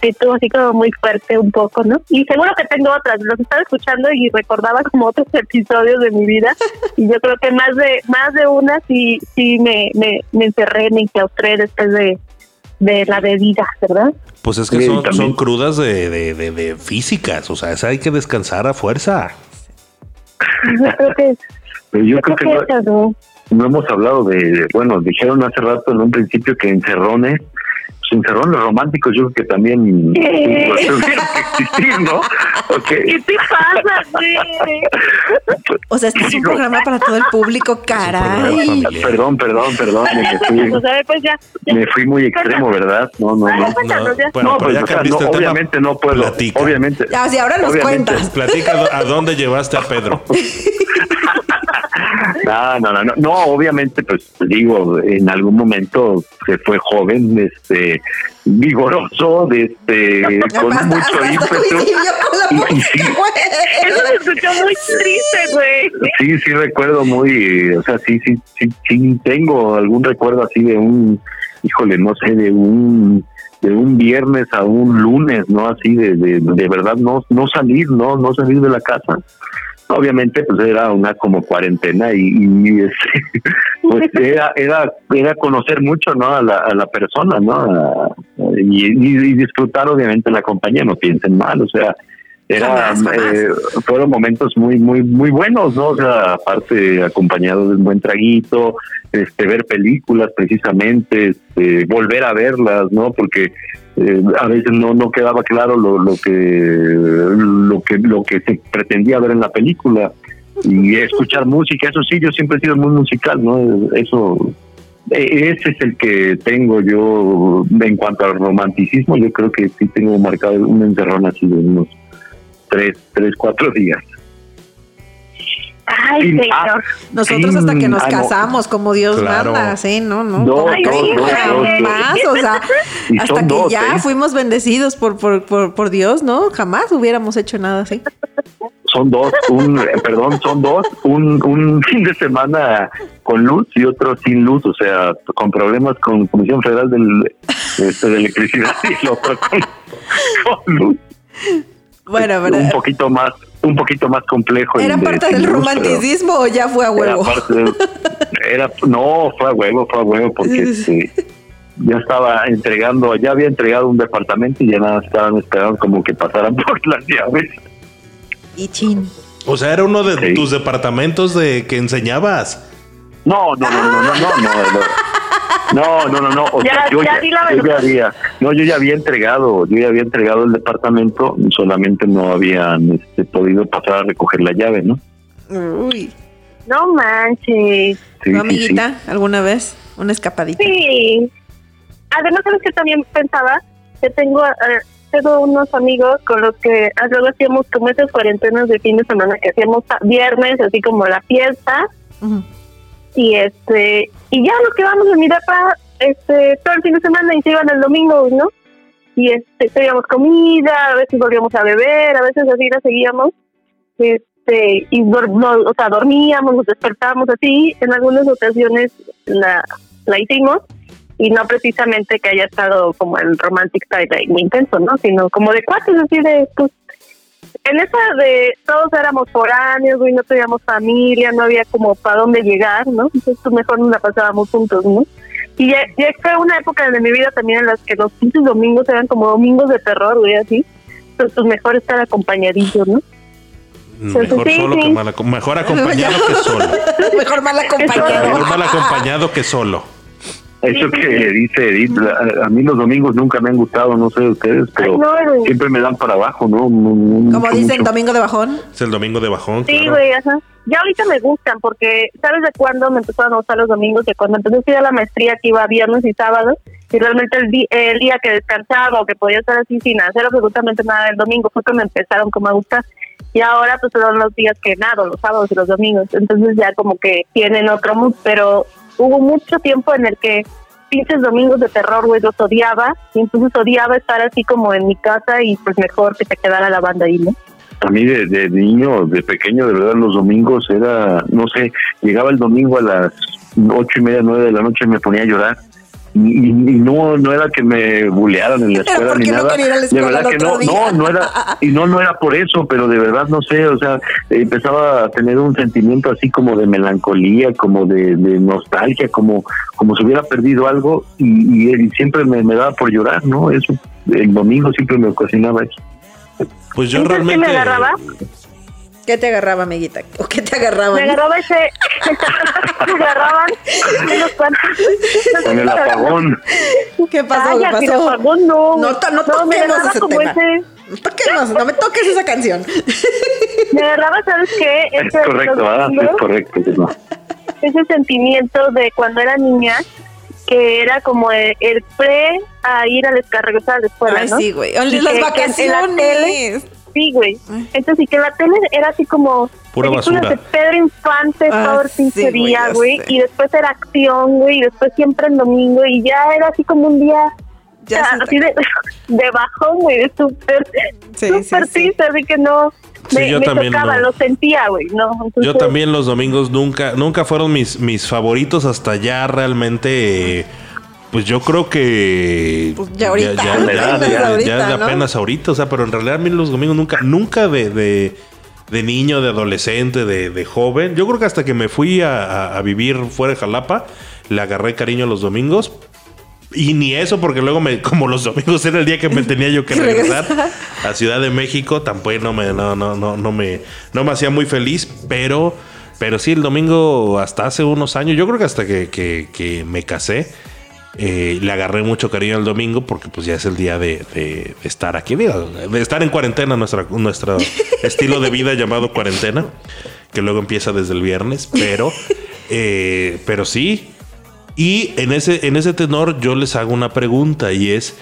sí estuvo así como muy fuerte un poco, ¿no? Y seguro que tengo otras, los estaba escuchando y recordaba como otros *laughs* episodios de mi vida y yo creo que más de más de una sí sí me, me, me encerré, me enclaustré después de, de la bebida, ¿verdad? Pues es que son, son crudas de, de, de, físicas, o sea, esa hay que descansar a fuerza. Pero *laughs* yo creo que no, no, hemos hablado de, bueno, dijeron hace rato en un principio que encerrones encerrones románticos yo creo que también ¿Qué? existir, ¿no? ¿Qué te pasa, güey? O sea, este es un programa para todo el público, caray. Perdón, perdón, perdón. Me fui, pues me fui muy extremo, ¿verdad? No, no, no. No, pues, obviamente no puedo. Obviamente. Ya, si ahora nos cuentas. Platica a dónde llevaste a Pedro. *laughs* No, no, no, no, obviamente, pues digo, en algún momento se fue joven, este, vigoroso, este, con mucho ímpetu. Y, sí, Eso me escuchó muy triste, güey. Sí, sí recuerdo muy, o sea, sí, sí, sí, sí tengo algún recuerdo así de un, híjole, no sé, de un de un viernes a un lunes, ¿no? Así de, de, de verdad no, no salir, ¿no? No salir de la casa obviamente pues era una como cuarentena y, este, *laughs* pues *laughs* era, era era conocer mucho no a la, a la persona no y, disfrutar obviamente la compañía no piensen mal o sea era eh, fueron momentos muy muy muy buenos no o sea aparte acompañado de un buen traguito este ver películas precisamente este, volver a verlas no porque eh, a veces no no quedaba claro lo, lo que lo que lo que se pretendía ver en la película. Y escuchar música eso sí yo siempre he sido muy musical no eso e, ese es el que tengo yo en cuanto al romanticismo. Yo creo que sí tengo marcado un encerrón así de unos tres tres cuatro días Ay, señor. Ah, Nosotros hasta que nos ah, casamos, como Dios manda, ¿sí? No, no. no, jamás, o sea, *laughs* hasta que ya ¿eh? fuimos bendecidos por, por, por, por, Dios, ¿no? Jamás hubiéramos hecho nada así. Son dos, un, eh, perdón, son dos, un, un *laughs* fin de semana con luz y otro sin luz, o sea, con problemas con Comisión Federal del, este, de Electricidad y el otro con, *laughs* con luz. Bueno, ¿verdad? Un poquito más un poquito más complejo. ¿Era parte del romanticismo o ya fue a huevo? Era, no, fue a huevo, fue a huevo porque este, ya estaba entregando, ya había entregado un departamento y ya nada estaban esperando como que pasaran *laughs* por las llaves. Y chin. O sea, era uno de tus departamentos de que enseñabas. No, no, no, no, no, no, no. No, no, no, no. O sea, yo, ya, había, no, yo ya había entregado, yo ya había entregado el departamento, solamente no habían este, podido pasar a recoger la llave, ¿no? Uy. No manches. ¿Tu amiguita alguna vez? Una escapadita. Sí. Además, ¿sabes que también pensaba? Que tengo, tengo unos amigos con los que luego hacíamos como esas cuarentenas de fin de semana que hacíamos viernes, así como la fiesta y este y ya nos quedamos en mi depa este todo el fin de semana y se iban el domingo no y este teníamos comida a veces volvíamos a beber a veces así la seguíamos este y o sea dormíamos nos despertábamos así en algunas ocasiones la la hicimos y no precisamente que haya estado como el romantic side muy intenso no sino como de cuates así de pues en esa de todos éramos foráneos, güey, no teníamos familia, no había como para dónde llegar, ¿no? Entonces pues, mejor nos la pasábamos juntos, ¿no? Y ya, fue una época de mi vida también en las que los pinches domingos eran como domingos de terror, güey, así. Entonces pues mejor estar acompañadito, ¿no? Mejor, solo Que mal, mejor acompañado que solo. *laughs* mejor mal acompañado. Mejor mal acompañado que solo. Eso que dice Edith, a, mí los domingos nunca me han gustado, no sé de ustedes, pero siempre me dan para abajo, ¿no? Como dicen, domingo de bajón. Es el domingo de bajón. Sí, güey, ajá. Ya ahorita me gustan porque, ¿sabes de cuándo me empezaron a gustar los domingos? De cuando empecé a estudiar la maestría que iba viernes y sábados, y realmente el, el día que descansaba o que podía estar así sin hacer absolutamente nada el domingo fue que me empezaron como a gustar y ahora pues son los días que nado, los sábados y los domingos, entonces ya como que tienen otro mood, pero hubo mucho tiempo en el que pinches domingos de terror, güey, los odiaba, y entonces odiaba estar así como en mi casa y pues mejor que te quedara la banda ahí, ¿no? A mí de, de niño, de pequeño, de verdad, los domingos era, no sé, llegaba el domingo a las ocho y media, nueve de la noche y me ponía a llorar y, no no era que me bulearan en la escuela ni nada. de verdad que no no no era *laughs* y no no era por eso pero de verdad no sé o sea empezaba a tener un sentimiento así como de melancolía como de, nostalgia como como si hubiera perdido algo y, siempre me, me, daba por llorar no eso el domingo siempre me ocasionaba eso. Pues yo realmente me agarraba ¿Qué te agarraba, amiguita? ¿O qué te agarraban? Me agarraba ese... *laughs* me agarraban Con el apagón. ¿Qué pasó? ¿Qué pasó? El apagón no. No, no, no toquemos ese tema. Ese... No toquemos, no me toques esa canción. me agarraba, ¿sabes qué? es correcto, ¿verdad? Es correcto. Ese sentimiento de cuando era niña que era como el, pre a ir a regresar a la escuela, Ay, sí, güey. Las vacaciones sí, güey. Entonces, y que la tele era así como Pura películas de Pedro Infante ah, todo el pinche día, güey. Y después era acción, güey. Y después siempre en domingo. Y ya era así como un día ya así de, *laughs* de bajón, güey, de súper, sí, súper triste, así que no. me, yo también tocaba, lo sentía, güey, no. yo también los domingos nunca, nunca fueron mis, mis favoritos hasta ya realmente. Pues yo creo que. Pues ya ahorita. Ya, ya, apenas, ahorita, O sea, pero en realidad a mí los domingos nunca, nunca de, de, niño, de adolescente, de, joven. Yo creo que hasta que me fui a, vivir fuera de Jalapa, le agarré cariño a los domingos. Y ni eso, porque luego me, como los domingos era el día que me *laughs* tenía yo que regresar a Ciudad de México, tampoco no me, no, no, no, no me, no me hacía muy feliz, pero, pero sí, el domingo hasta hace unos años, yo creo que hasta que, que, que me casé, eh, le agarré mucho cariño al domingo porque pues ya es el día de, estar aquí, de estar en cuarentena, nuestra, nuestro *laughs* estilo de vida llamado cuarentena, que luego empieza desde el viernes, pero, *laughs* eh, pero sí. Y en ese, en ese tenor yo les hago una pregunta y es,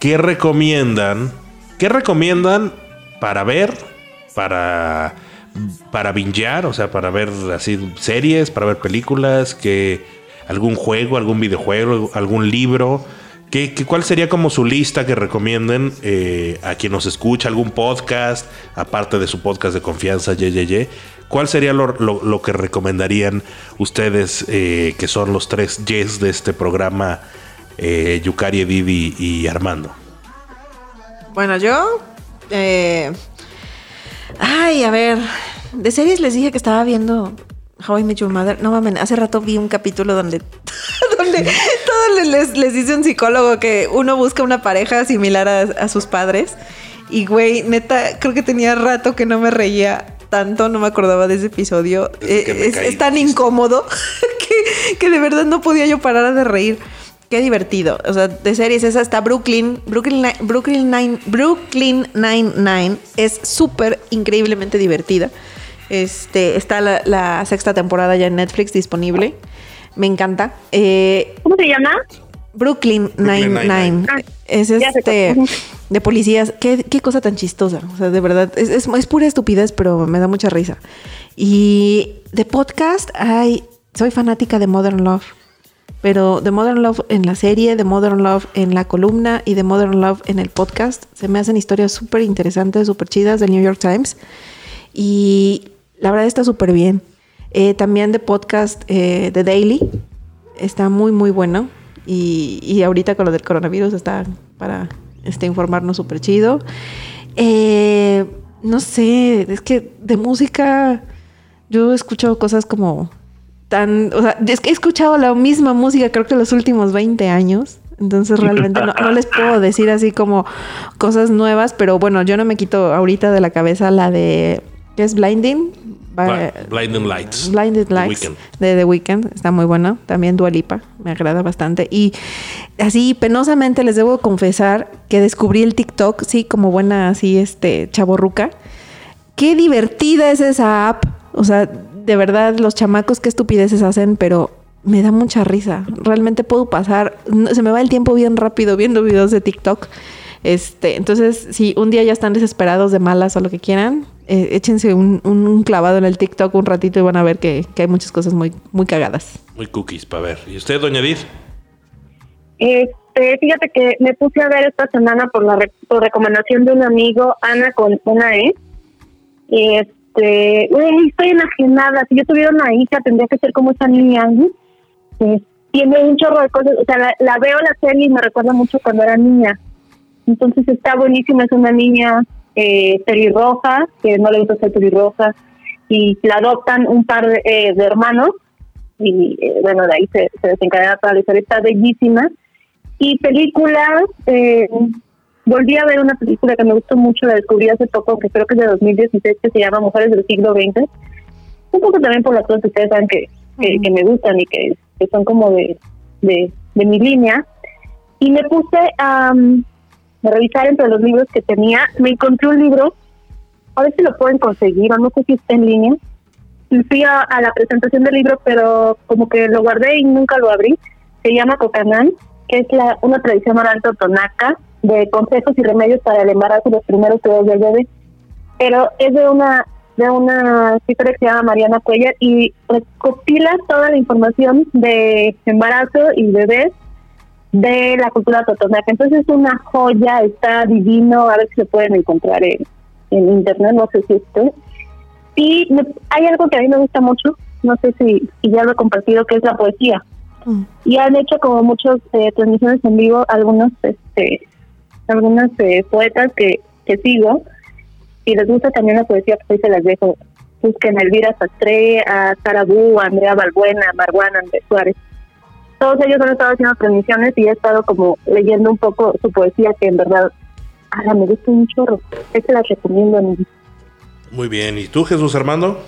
¿qué recomiendan? ¿Qué recomiendan para ver, para, para bingear, o sea, para ver así series, para ver películas, que algún juego, algún videojuego, algún libro. ¿Qué, cuál sería como su lista que recomienden eh, a quien nos escucha? ¿Algún podcast? Aparte de su podcast de confianza, ye, ¿Cuál sería lo, que recomendarían ustedes, eh, que son los tres yes de este programa, eh, Yukari, Edith y, Armando? Bueno, yo... Ay, a ver, de series les dije que estaba viendo How I Met Your Mother. No mames, hace rato vi un capítulo donde, *laughs* donde todos les, les, dice un psicólogo que uno busca una pareja similar a, sus padres. Y güey, neta, creo que tenía rato que no me reía tanto, no me acordaba de ese episodio. Es, tan incómodo *laughs* que, que, de verdad no podía yo parar de reír. Qué divertido. O sea, de series esa está Brooklyn. Brooklyn, Brooklyn Nine, Brooklyn Nine Nine es súper increíblemente divertida. Este, está la, sexta temporada ya en Netflix disponible. Me encanta. Eh, ¿Cómo se llama? Brooklyn Nine-Nine. Ah, es este de policías. ¿Qué, cosa tan chistosa. O sea, de verdad, es, es, pura estupidez, pero me da mucha risa. Y de podcast, ay, soy fanática de Modern Love. Pero de Modern Love en la serie, de Modern Love en la columna y de Modern Love en el podcast, se me hacen historias súper interesantes, súper chidas del New York Times. Y la verdad está súper bien. Eh, también de podcast eh, de Daily. Está muy, muy bueno. Y, ahorita con lo del coronavirus está para este, informarnos súper chido. Eh, no sé, es que de música yo he escuchado cosas como tan... O sea, es que he escuchado la misma música creo que los últimos 20 años. Entonces realmente no, no, les puedo decir así como cosas nuevas, pero bueno, yo no me quito ahorita de la cabeza la de que es Blinding. Blinding Lights. Blinding Lights de The Weeknd. Está muy bueno. También Dualipa. Me agrada bastante. Y así, penosamente les debo confesar que descubrí el TikTok, sí, como buena así, este, chaborruca. Qué divertida es esa app. O sea, de verdad, los chamacos qué estupideces hacen, pero me da mucha risa. Realmente puedo pasar, se me va el tiempo bien rápido viendo videos de TikTok. Este, entonces, si un día ya están desesperados de malas o lo que quieran, eh, échense un, clavado en el TikTok un ratito y van a ver que, hay muchas cosas muy, muy cagadas. Muy cookies para ver. ¿Y usted, doña Edith? Este, fíjate que me puse a ver esta semana por la por recomendación de un amigo, Ana con una E. Este, estoy enajenada. Si yo tuviera una hija, tendría que ser como esa niña. tiene un chorro de cosas. O sea, la, veo la serie y me recuerda mucho cuando era niña. Entonces está buenísima. Es una niña eh, pelirroja, que no le gusta ser pelirroja, y la adoptan un par de, eh, hermanos. Y eh, bueno, de ahí se, se desencadena para la historia. Está bellísima. Y películas, eh, volví a ver una película que me gustó mucho, la descubrí hace poco, que creo que es de 2016, que se llama Mujeres del siglo XX. Un poco también por las cosas que ustedes saben que, que, me gustan y que, son como de, de, mi línea. Y me puse a, revisar entre los libros que tenía. Me encontré un libro, a ver si lo pueden conseguir, o no sé si está en línea. Fui a, a la presentación del libro, pero como que lo guardé y nunca lo abrí. Se llama Cocanán, que es la, una tradición oral totonaca de consejos y remedios para el embarazo los primeros días del bebé. Pero es de una de una escritora que se llama Mariana Cuellar y recopila toda la información de embarazo y bebés de la cultura totonaca. Entonces es una joya, está divino, a ver si se pueden encontrar en, internet, no sé si esté. Y hay algo que a mí me gusta mucho, no sé si, si ya lo he compartido, que es la poesía. Mm. Y han hecho como muchas eh, transmisiones en vivo algunos este, algunas eh, poetas que, que sigo. y les gusta también la poesía, pues ahí se las dejo. Busquen a Elvira Sastre, a Sarabú, a Andrea Balbuena, a Marguana, Andrés Suárez. Todos ellos han estado haciendo transmisiones y he estado como leyendo un poco su poesía que en verdad a me gusta un chorro. Este la recomiendo. Muy bien. ¿Y tú, Jesús Armando?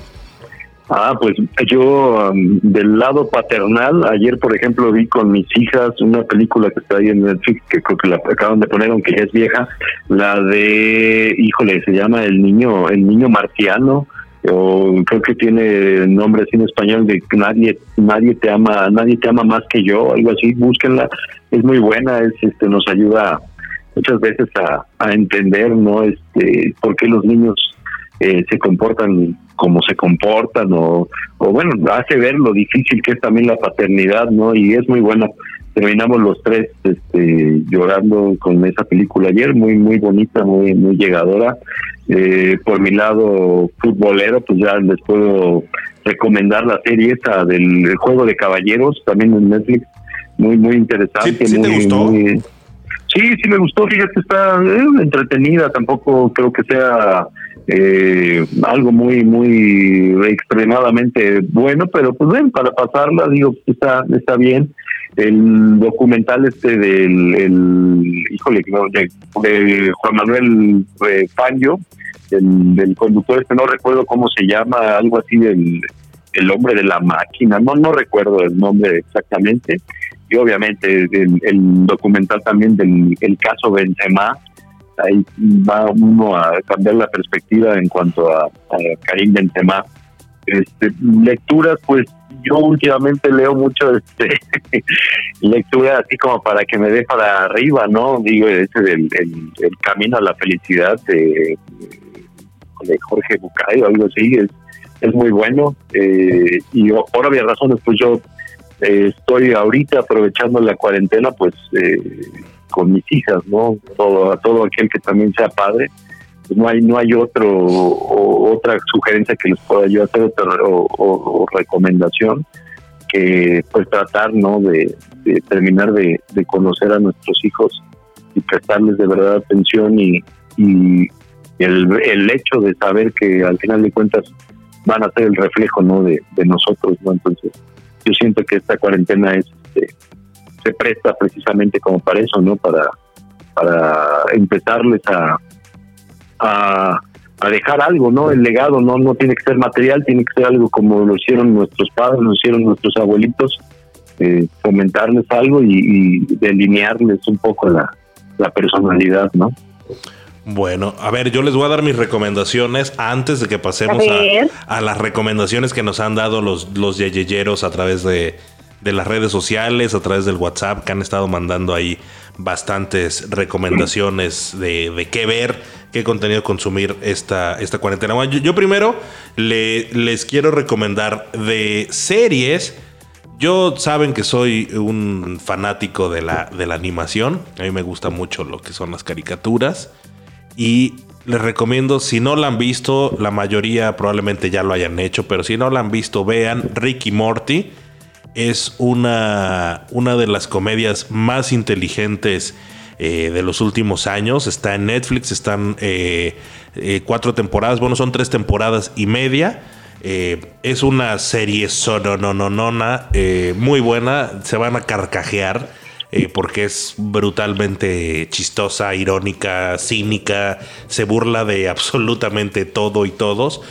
Ah, pues yo um, del lado paternal, ayer por ejemplo vi con mis hijas una película que está ahí en Netflix, que creo que la acaban de poner, aunque ya es vieja, la de, híjole, se llama El Niño, El Niño Marciano, o creo que tiene nombre así en español de nadie nadie te ama nadie te ama más que yo algo así búsquenla es muy buena es este nos ayuda muchas veces a, a entender no este por qué los niños eh, se comportan como se comportan o, o bueno, hace ver lo difícil que es también la paternidad, ¿no? Y es muy buena. Terminamos los tres este, llorando con esa película ayer, muy muy bonita, muy muy llegadora. Eh, por mi lado futbolero, pues ya les puedo recomendar la serie esa del juego de caballeros, también en Netflix, muy muy interesante, ¿Sí, muy, gustó? sí, sí me gustó, fíjate, está eh, entretenida, tampoco creo que sea eh, algo muy, muy extremadamente bueno, pero pues ven, para pasarla, digo, está, está bien. El documental este del, el, híjole, de, de Juan Manuel eh, del, conductor este, no recuerdo cómo se llama, algo así del el hombre de la máquina, no, no recuerdo el nombre exactamente, y obviamente el, el documental también del el caso Benzema, ahí va uno a cambiar la perspectiva en cuanto a, Karim Benzema. Este, lecturas, pues yo últimamente leo mucho este *laughs* lectura así como para que me dé para arriba, ¿no? Digo, ese del el, camino a la felicidad de, Jorge Bucay algo así, es, es muy bueno. Eh, y por obvias razones, pues yo eh, estoy ahorita aprovechando la cuarentena, pues eh, con mis hijas, ¿no? Todo, a todo aquel que también sea padre, no hay no hay otro otra sugerencia que les pueda yo hacer o, recomendación que pues tratar, ¿no? De, terminar de, conocer a nuestros hijos y prestarles de verdad atención y, y el, el hecho de saber que al final de cuentas van a ser el reflejo, ¿no? De, de nosotros, ¿no? Entonces yo siento que esta cuarentena es este, se presta precisamente como para eso, ¿no? Para, para empezarles a, a, dejar algo, ¿no? El legado no, no tiene que ser material, tiene que ser algo como lo hicieron nuestros padres, lo hicieron nuestros abuelitos, eh, fomentarles algo y, delinearles un poco la, la personalidad, ¿no? Bueno, a ver, yo les voy a dar mis recomendaciones antes de que pasemos a, las recomendaciones que nos han dado los, los yeyeyeros a través de, de las redes sociales, a través del WhatsApp, que han estado mandando ahí bastantes recomendaciones de, qué ver, qué contenido consumir esta, esta cuarentena. yo, primero les quiero recomendar de series. Yo saben que soy un fanático de la, de la animación. A mí me gusta mucho lo que son las caricaturas. Y les recomiendo, si no la han visto, la mayoría probablemente ya lo hayan hecho, pero si no la han visto, vean Ricky Morty es una, una de las comedias más inteligentes eh, de los últimos años. Está en Netflix, están eh, eh, cuatro temporadas, bueno, son tres temporadas y media. es una serie sonononona, muy buena, se van a carcajear. porque es brutalmente chistosa, irónica, cínica, se burla de absolutamente todo y todos,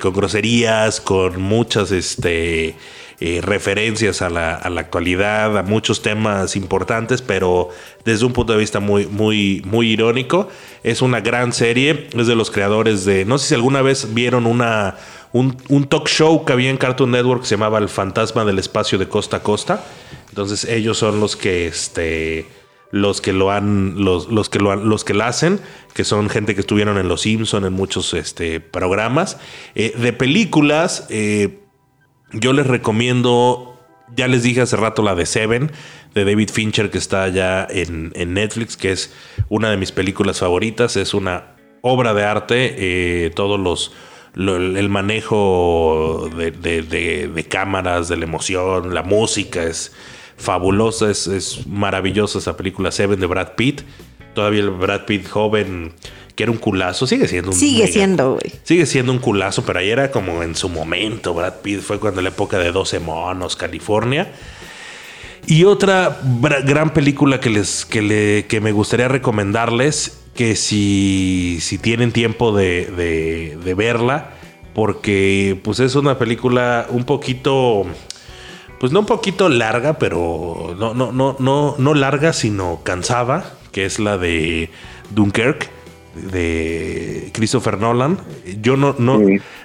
con groserías, con muchas este, eh, referencias a la, actualidad, a muchos temas importantes, pero desde un punto de vista muy, muy, muy irónico. Es una gran serie, es de los creadores de, no sé si alguna vez vieron una, un, talk show que había en Cartoon Network que se llamaba El Fantasma del Espacio de Costa a Costa. Entonces ellos son los que este los que lo han los, los que lo los que la hacen que son gente que estuvieron en Los Simpson en muchos este programas eh, de películas eh, yo les recomiendo, ya les dije hace rato la de Seven, de David Fincher, que está ya en, Netflix, que es una de mis películas favoritas. Es una obra de arte. Eh, todos los. el manejo de, cámaras, de la emoción, la música es fabulosa, es, es maravillosa esa película Seven de Brad Pitt. Todavía el Brad Pitt joven que era un culazo, sigue siendo un Sigue siendo, güey. Sigue siendo un culazo, pero ahí era como en su momento. Brad Pitt fue cuando la época de 12 monos, California. Y otra gran película que les que, le, que me gustaría recomendarles, que si, si tienen tiempo de, de, verla, porque pues es una película un poquito pues no un poquito larga, pero no, no, no, no, no larga, sino cansada, que es la de Dunkirk de Christopher Nolan. Yo no, no,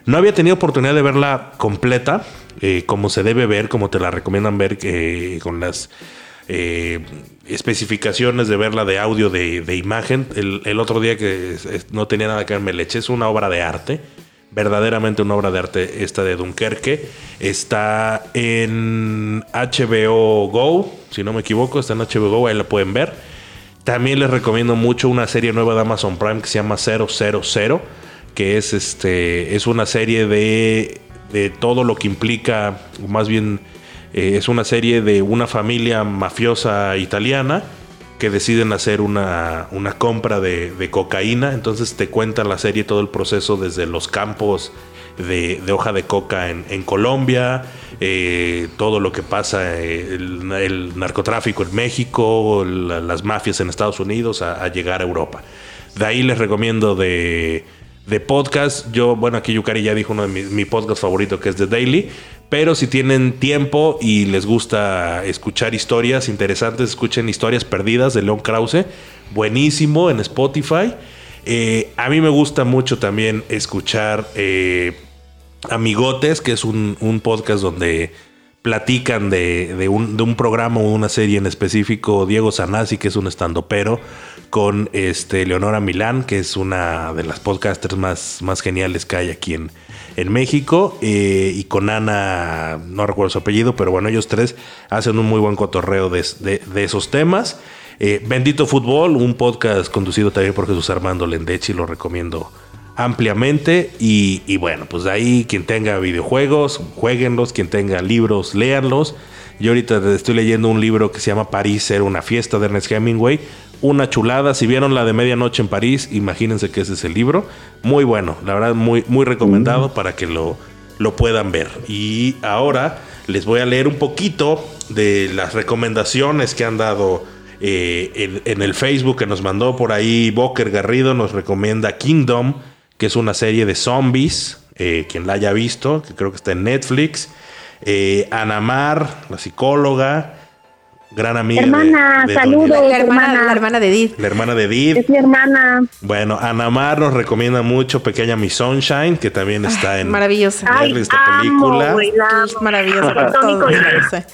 no había tenido oportunidad de verla completa, eh, como se debe ver, como te la recomiendan ver, eh, con las eh, especificaciones de verla de audio, de, imagen. El, otro día que no tenía nada que ver, me le eché, es una obra de arte. Verdaderamente una obra de arte esta de Dunkerque. Está en HBO Go, si no me equivoco, está en HBO Go, ahí la pueden ver. También les recomiendo mucho una serie nueva de Amazon Prime que se llama 000, que es, este, es una serie de, de todo lo que implica, más bien eh, es una serie de una familia mafiosa italiana que deciden hacer una, una compra de, de, cocaína. Entonces te cuenta la serie todo el proceso desde los campos de, hoja de coca en, Colombia, eh, todo lo que pasa, eh, el, narcotráfico en México, las mafias en Estados Unidos a, llegar a Europa. De ahí les recomiendo de, podcast. Yo, bueno, aquí Yukari ya dijo uno de mis mi podcast favorito que es The Daily. Pero si tienen tiempo y les gusta escuchar historias interesantes, escuchen Historias Perdidas de Leon Krause. Buenísimo en Spotify. Eh, a mí me gusta mucho también escuchar Amigotes, que es un, podcast donde platican de, un, programa o una serie en específico, Diego Sanasi, que es un estandopero, con este Leonora Milán, que es una de las podcasters más, geniales que hay aquí en, en México, eh, y con Ana, no recuerdo su apellido, pero bueno, ellos tres hacen un muy buen cotorreo de, esos temas. Eh, Bendito Fútbol, un podcast conducido también por Jesús Armando Lendechi, lo recomiendo ampliamente y, bueno, pues de ahí quien tenga videojuegos, jueguenlos, quien tenga libros, léanlos. Yo ahorita estoy leyendo un libro que se llama París era una fiesta de Ernest Hemingway. Una chulada, si vieron la de Medianoche en París, imagínense que ese es el libro. Muy bueno, la verdad muy, muy recomendado para que lo, lo puedan ver. Y ahora les voy a leer un poquito de las recomendaciones que han dado eh, en, en, el Facebook que nos mandó por ahí Boker Garrido, nos recomienda Kingdom que es una serie de zombies, eh, quien la haya visto, que creo que está en Netflix. Eh, Anamar, la psicóloga, gran amiga. Hermana, saludos. La hermana, la hermana de Edith. La hermana de Edith. Es mi hermana. Bueno, Anamar nos recomienda mucho Pequeña Miss Sunshine, que también está en maravillosa. esta película. maravillosa.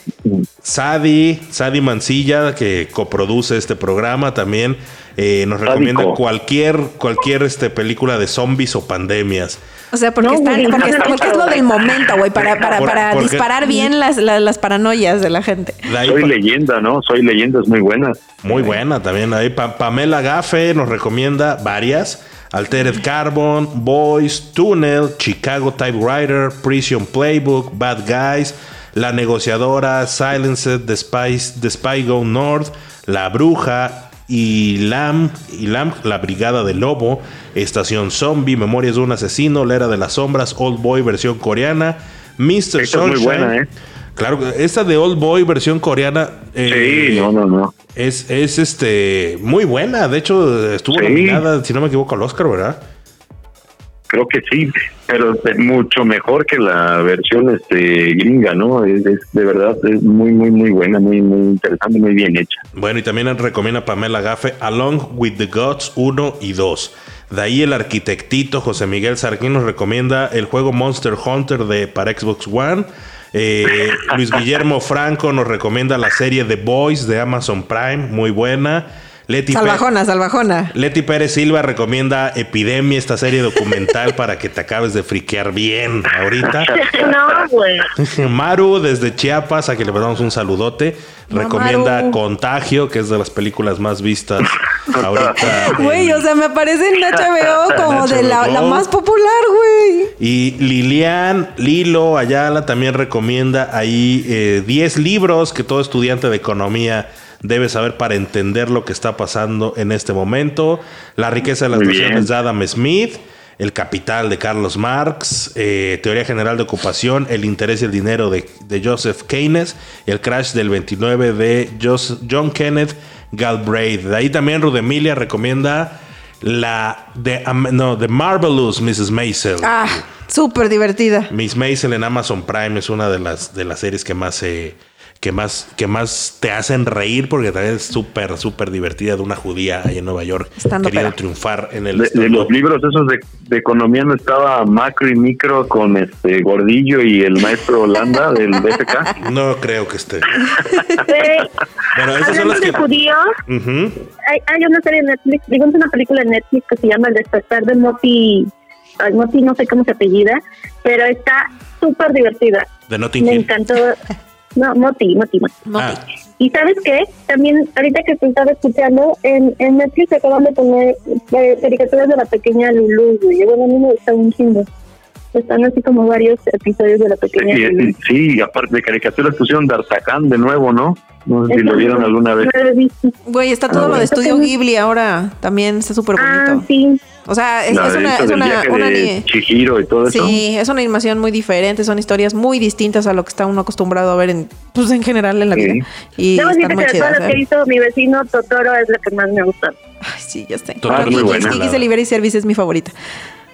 Sadi, Sadi Mancilla, que coproduce este programa, también eh, nos recomienda cualquier, cualquier este, película de zombies o pandemias. O sea, porque, porque, es lo del momento, güey, para, para, para disparar bien las, las, paranoias de la gente. Soy leyenda, ¿no? Soy leyenda, es muy buena. Muy buena también. Ahí Pamela Gafe nos recomienda varias. Altered Carbon, Boys, Tunnel, Chicago Typewriter, Prison Playbook, Bad Guys, La Negociadora, Silenced, The, Spice, The Spy Go North, La Bruja, y Lam, y Lam, La Brigada del Lobo, Estación Zombie, Memorias de un Asesino, La Era de las Sombras, Old Boy versión coreana, Mr. Sunshine. Es buena, ¿eh? Claro, esta de Old Boy versión coreana. Eh, sí, no, no, no. Es, es este muy buena. De hecho, estuvo nominada, si no me equivoco, al Oscar, ¿verdad? Creo que sí, pero es mucho mejor que la versión este gringa, ¿no? Es, de verdad es muy muy muy buena, muy muy interesante, muy bien hecha. Bueno, y también recomienda Pamela Gafe Along with the Gods 1 y 2. De ahí el arquitectito José Miguel Sarquín nos recomienda el juego Monster Hunter de para Xbox One. Eh, Luis Guillermo Franco nos recomienda la serie The Boys de Amazon Prime, muy buena. Leti salvajona, salvajona. Leti Pérez Silva recomienda Epidemia, esta serie documental *laughs* para que te acabes de friquear bien ahorita. *laughs* no, güey. *laughs* Maru, desde Chiapas, a quien le mandamos un saludote, recomienda Contagio, que es de las películas más vistas ahorita. Güey, o sea, me aparece en HBO como de la, más popular, güey. Y Lilian Lilo Ayala también recomienda ahí 10 eh, libros que todo estudiante de economía debe saber para entender lo que está pasando en este momento. La riqueza de las naciones de Adam Smith. El capital de Carlos Marx, eh, Teoría General de Ocupación, El interés y el dinero de, Joseph Keynes, El crash del 29 de John Kenneth Galbraith. De ahí también Rudemilia recomienda la de no, The Marvelous Mrs. Maisel. Ah, súper divertida. Miss Maisel en Amazon Prime es una de las, de las series que más se que más, que más te hacen reír porque también es súper, súper divertida de una judía ahí en Nueva York queriendo triunfar en el... De, los libros esos de, economía no estaba macro y micro con este Gordillo y el maestro Holanda del BFK. *laughs* No creo que esté. bueno, esas son las que... de judíos, hay, una serie de Netflix, digo, es una película de Netflix que se llama El despertar de Moti, Moti no sé cómo se apellida, pero está súper divertida. De Notting Me encantó. No, Moti, Moti, Moti. Ah. Y sabes qué? También, ahorita que te estaba escuchando, en, en Netflix acaban de poner eh, caricaturas de la pequeña Lulu, y Bueno, a mí me gusta un chingo. Están así como varios episodios de la pequeña sí, Lulu. Sí, aparte de caricaturas pusieron D'Artagnan de nuevo, ¿no? No sé si lo vieron alguna vez. Güey, está todo lo de Estudio Ghibli ahora. También está súper bonito. Ah, sí. O sea, es, una, es una, Chihiro y todo eso. Sí, es una animación muy diferente, son historias muy distintas a lo que está uno acostumbrado a ver en, pues en general en la vida. Y Debo decir que de todas las que ¿eh? hizo mi vecino Totoro es la que más me gusta. Ay, sí, ya sé. Totoro es muy buena. Delivery Service es mi favorita.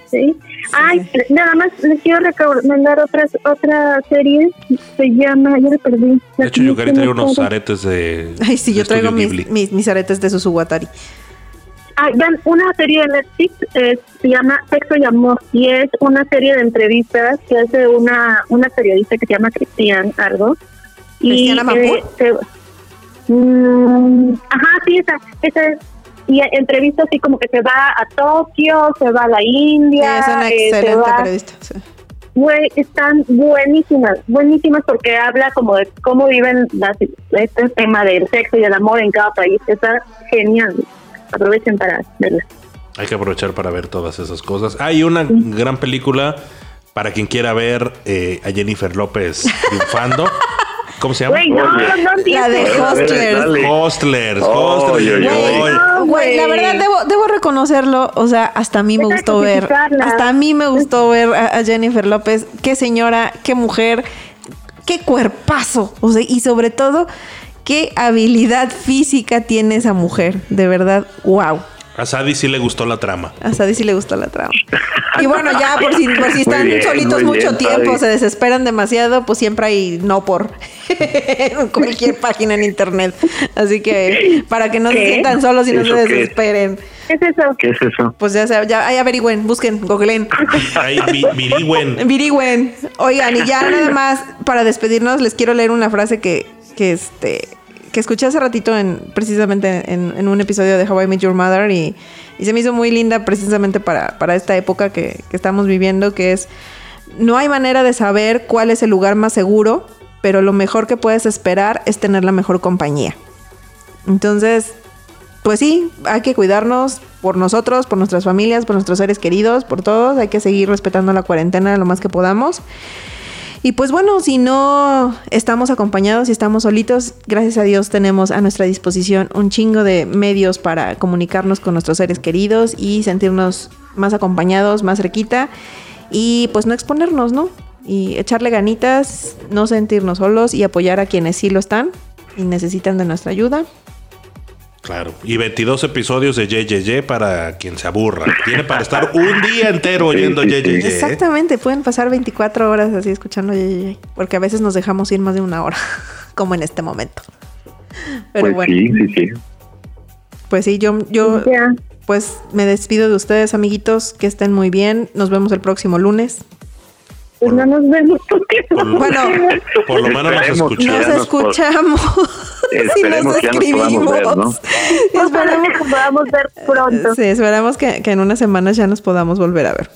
Sí. Ay, nada más les quiero recomendar otra, otra serie. Se llama, yo le perdí. De hecho, yo quería traer unos aretes de. Ay, sí, yo traigo mis, mis, mis, aretes de Susuwatari. Ah, una serie de Netflix eh, se llama Sexo y Amor y es una serie de entrevistas que hace una una periodista que se llama Cristian algo. ¿Cristiana eh, mm, ajá, sí, esa, esa es y entrevista así como que se va a Tokio, se va a la India. es una eh, excelente periodista. están buenísimas, buenísimas porque habla como de cómo viven las, este tema del sexo y el amor en cada país. Está genial. Aprovechen para verla. Hay que aprovechar para ver todas esas cosas. Hay una gran película para quien quiera ver eh, a Jennifer López triunfando. *laughs* ¿Cómo se llama? no, no, la de Hostlers. Hostlers. Güey, la verdad debo, debo reconocerlo. O sea, hasta a mí me gustó ver. Hasta a mí me gustó ver a, Jennifer López. Qué señora, qué mujer, qué cuerpazo. O sea, y sobre todo, qué habilidad física tiene esa mujer. De verdad, wow. A Sadie sí le gustó la trama. A Sadie sí le gustó la trama. *laughs* Y bueno, ya por si, por si están solitos mucho tiempo, se desesperan demasiado, pues siempre hay no por en *laughs* cualquier página en internet. Así que para que no se sientan solos y no se desesperen. ¿Qué es eso? ¿Qué es eso? Pues ya, sea, ya ahí averigüen, busquen, googleen. Ahí virigüen. *laughs* Virigüen. Oigan, y ya nada más para despedirnos les quiero leer una frase que, que este que escuché hace ratito en precisamente en, un episodio de How I Met Your Mother y, se me hizo muy linda precisamente para, para esta época que, que estamos viviendo, que es no hay manera de saber cuál es el lugar más seguro, pero lo mejor que puedes esperar es tener la mejor compañía. Entonces, pues sí, hay que cuidarnos por nosotros, por nuestras familias, por nuestros seres queridos, por todos. Hay que seguir respetando la cuarentena lo más que podamos. Y pues bueno, si no estamos acompañados y estamos solitos, gracias a Dios tenemos a nuestra disposición un chingo de medios para comunicarnos con nuestros seres queridos y sentirnos más acompañados, más cerquita y pues no exponernos, ¿no? Y echarle ganitas, no sentirnos solos y apoyar a quienes sí lo están y necesitan de nuestra ayuda. Claro, y 22 episodios de JJJ para quien se aburra. Tiene para estar un día entero oyendo JJJ. Exactamente, pueden pasar 24 horas así escuchando JJJ, porque a veces nos dejamos ir más de una hora, *laughs* como en este momento. Pero pues bueno. Sí, sí, sí. Pues sí, yo, yo pues me despido de ustedes, amiguitos, que estén muy bien. Nos vemos el próximo lunes. Pues no nos vemos bueno, por lo menos nos escuchamos. Nos escuchamos. *laughs* Esperemos que ya nos podamos ver, ¿no? Esperemos que podamos ver pronto. Sí, esperamos que, en unas semanas ya nos podamos volver a ver.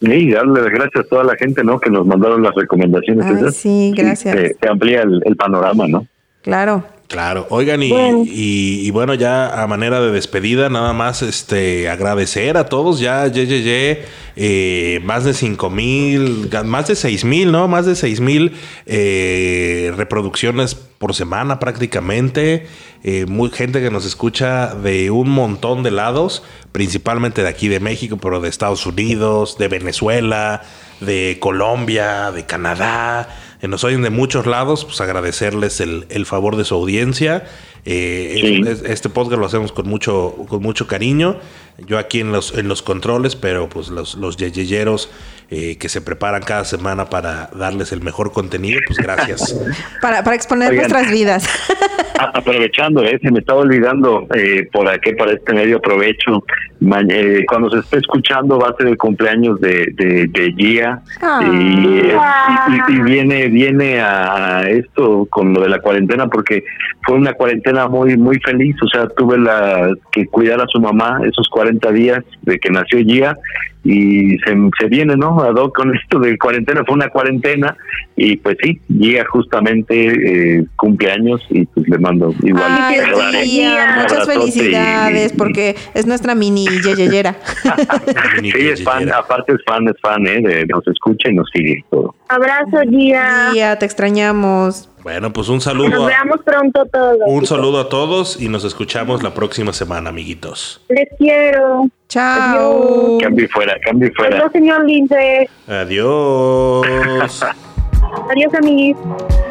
Y darle las gracias a toda la gente, ¿no? Que nos mandaron las recomendaciones. sí, gracias. Se, amplía el panorama, ¿no? Claro. Claro, oigan, y bueno. Y, bueno, ya a manera de despedida, nada más este agradecer a todos, ya, ya, ya, eh, más de cinco mil, más de seis mil, ¿no? Más de seis mil eh, reproducciones por semana prácticamente. Eh, muy gente que nos escucha de un montón de lados, principalmente de aquí de México, pero de Estados Unidos, de Venezuela, de Colombia, de Canadá nos oyen de muchos lados, pues agradecerles el, el favor de su audiencia. Eh, este podcast lo hacemos con mucho, con mucho cariño. Yo aquí en los, en los controles, pero pues los, los yeyeyeros eh, que se preparan cada semana para darles el mejor contenido, pues gracias. *laughs* para, para exponer nuestras vidas. aprovechando, eh, se me estaba olvidando eh, por aquí, para este medio aprovecho. Eh, cuando se esté escuchando va a ser el cumpleaños de, de, Gia ah. y, y, viene viene a esto con lo de la cuarentena porque fue una cuarentena muy muy feliz, o sea, tuve la que cuidar a su mamá esos 40 días de que nació Gia y se, se viene, ¿no? Con esto de cuarentena, fue una cuarentena y pues sí, llega justamente eh, cumpleaños y pues le mando igual. Ay, muchas felicidades porque es nuestra mini yeyeyera. *laughs* sí, es fan, aparte es fan, es fan, ¿eh? De, nos escucha y nos sigue todo. Abrazo, Gia. Gia, te extrañamos. Bueno, pues un saludo. Nos veamos pronto todos. Un saludo a todos y nos escuchamos la próxima semana, amiguitos. Les quiero. Chao. Cambio fuera, cambio fuera. Adiós, señor Lince. Adiós. *laughs* Adiós, amiguitos.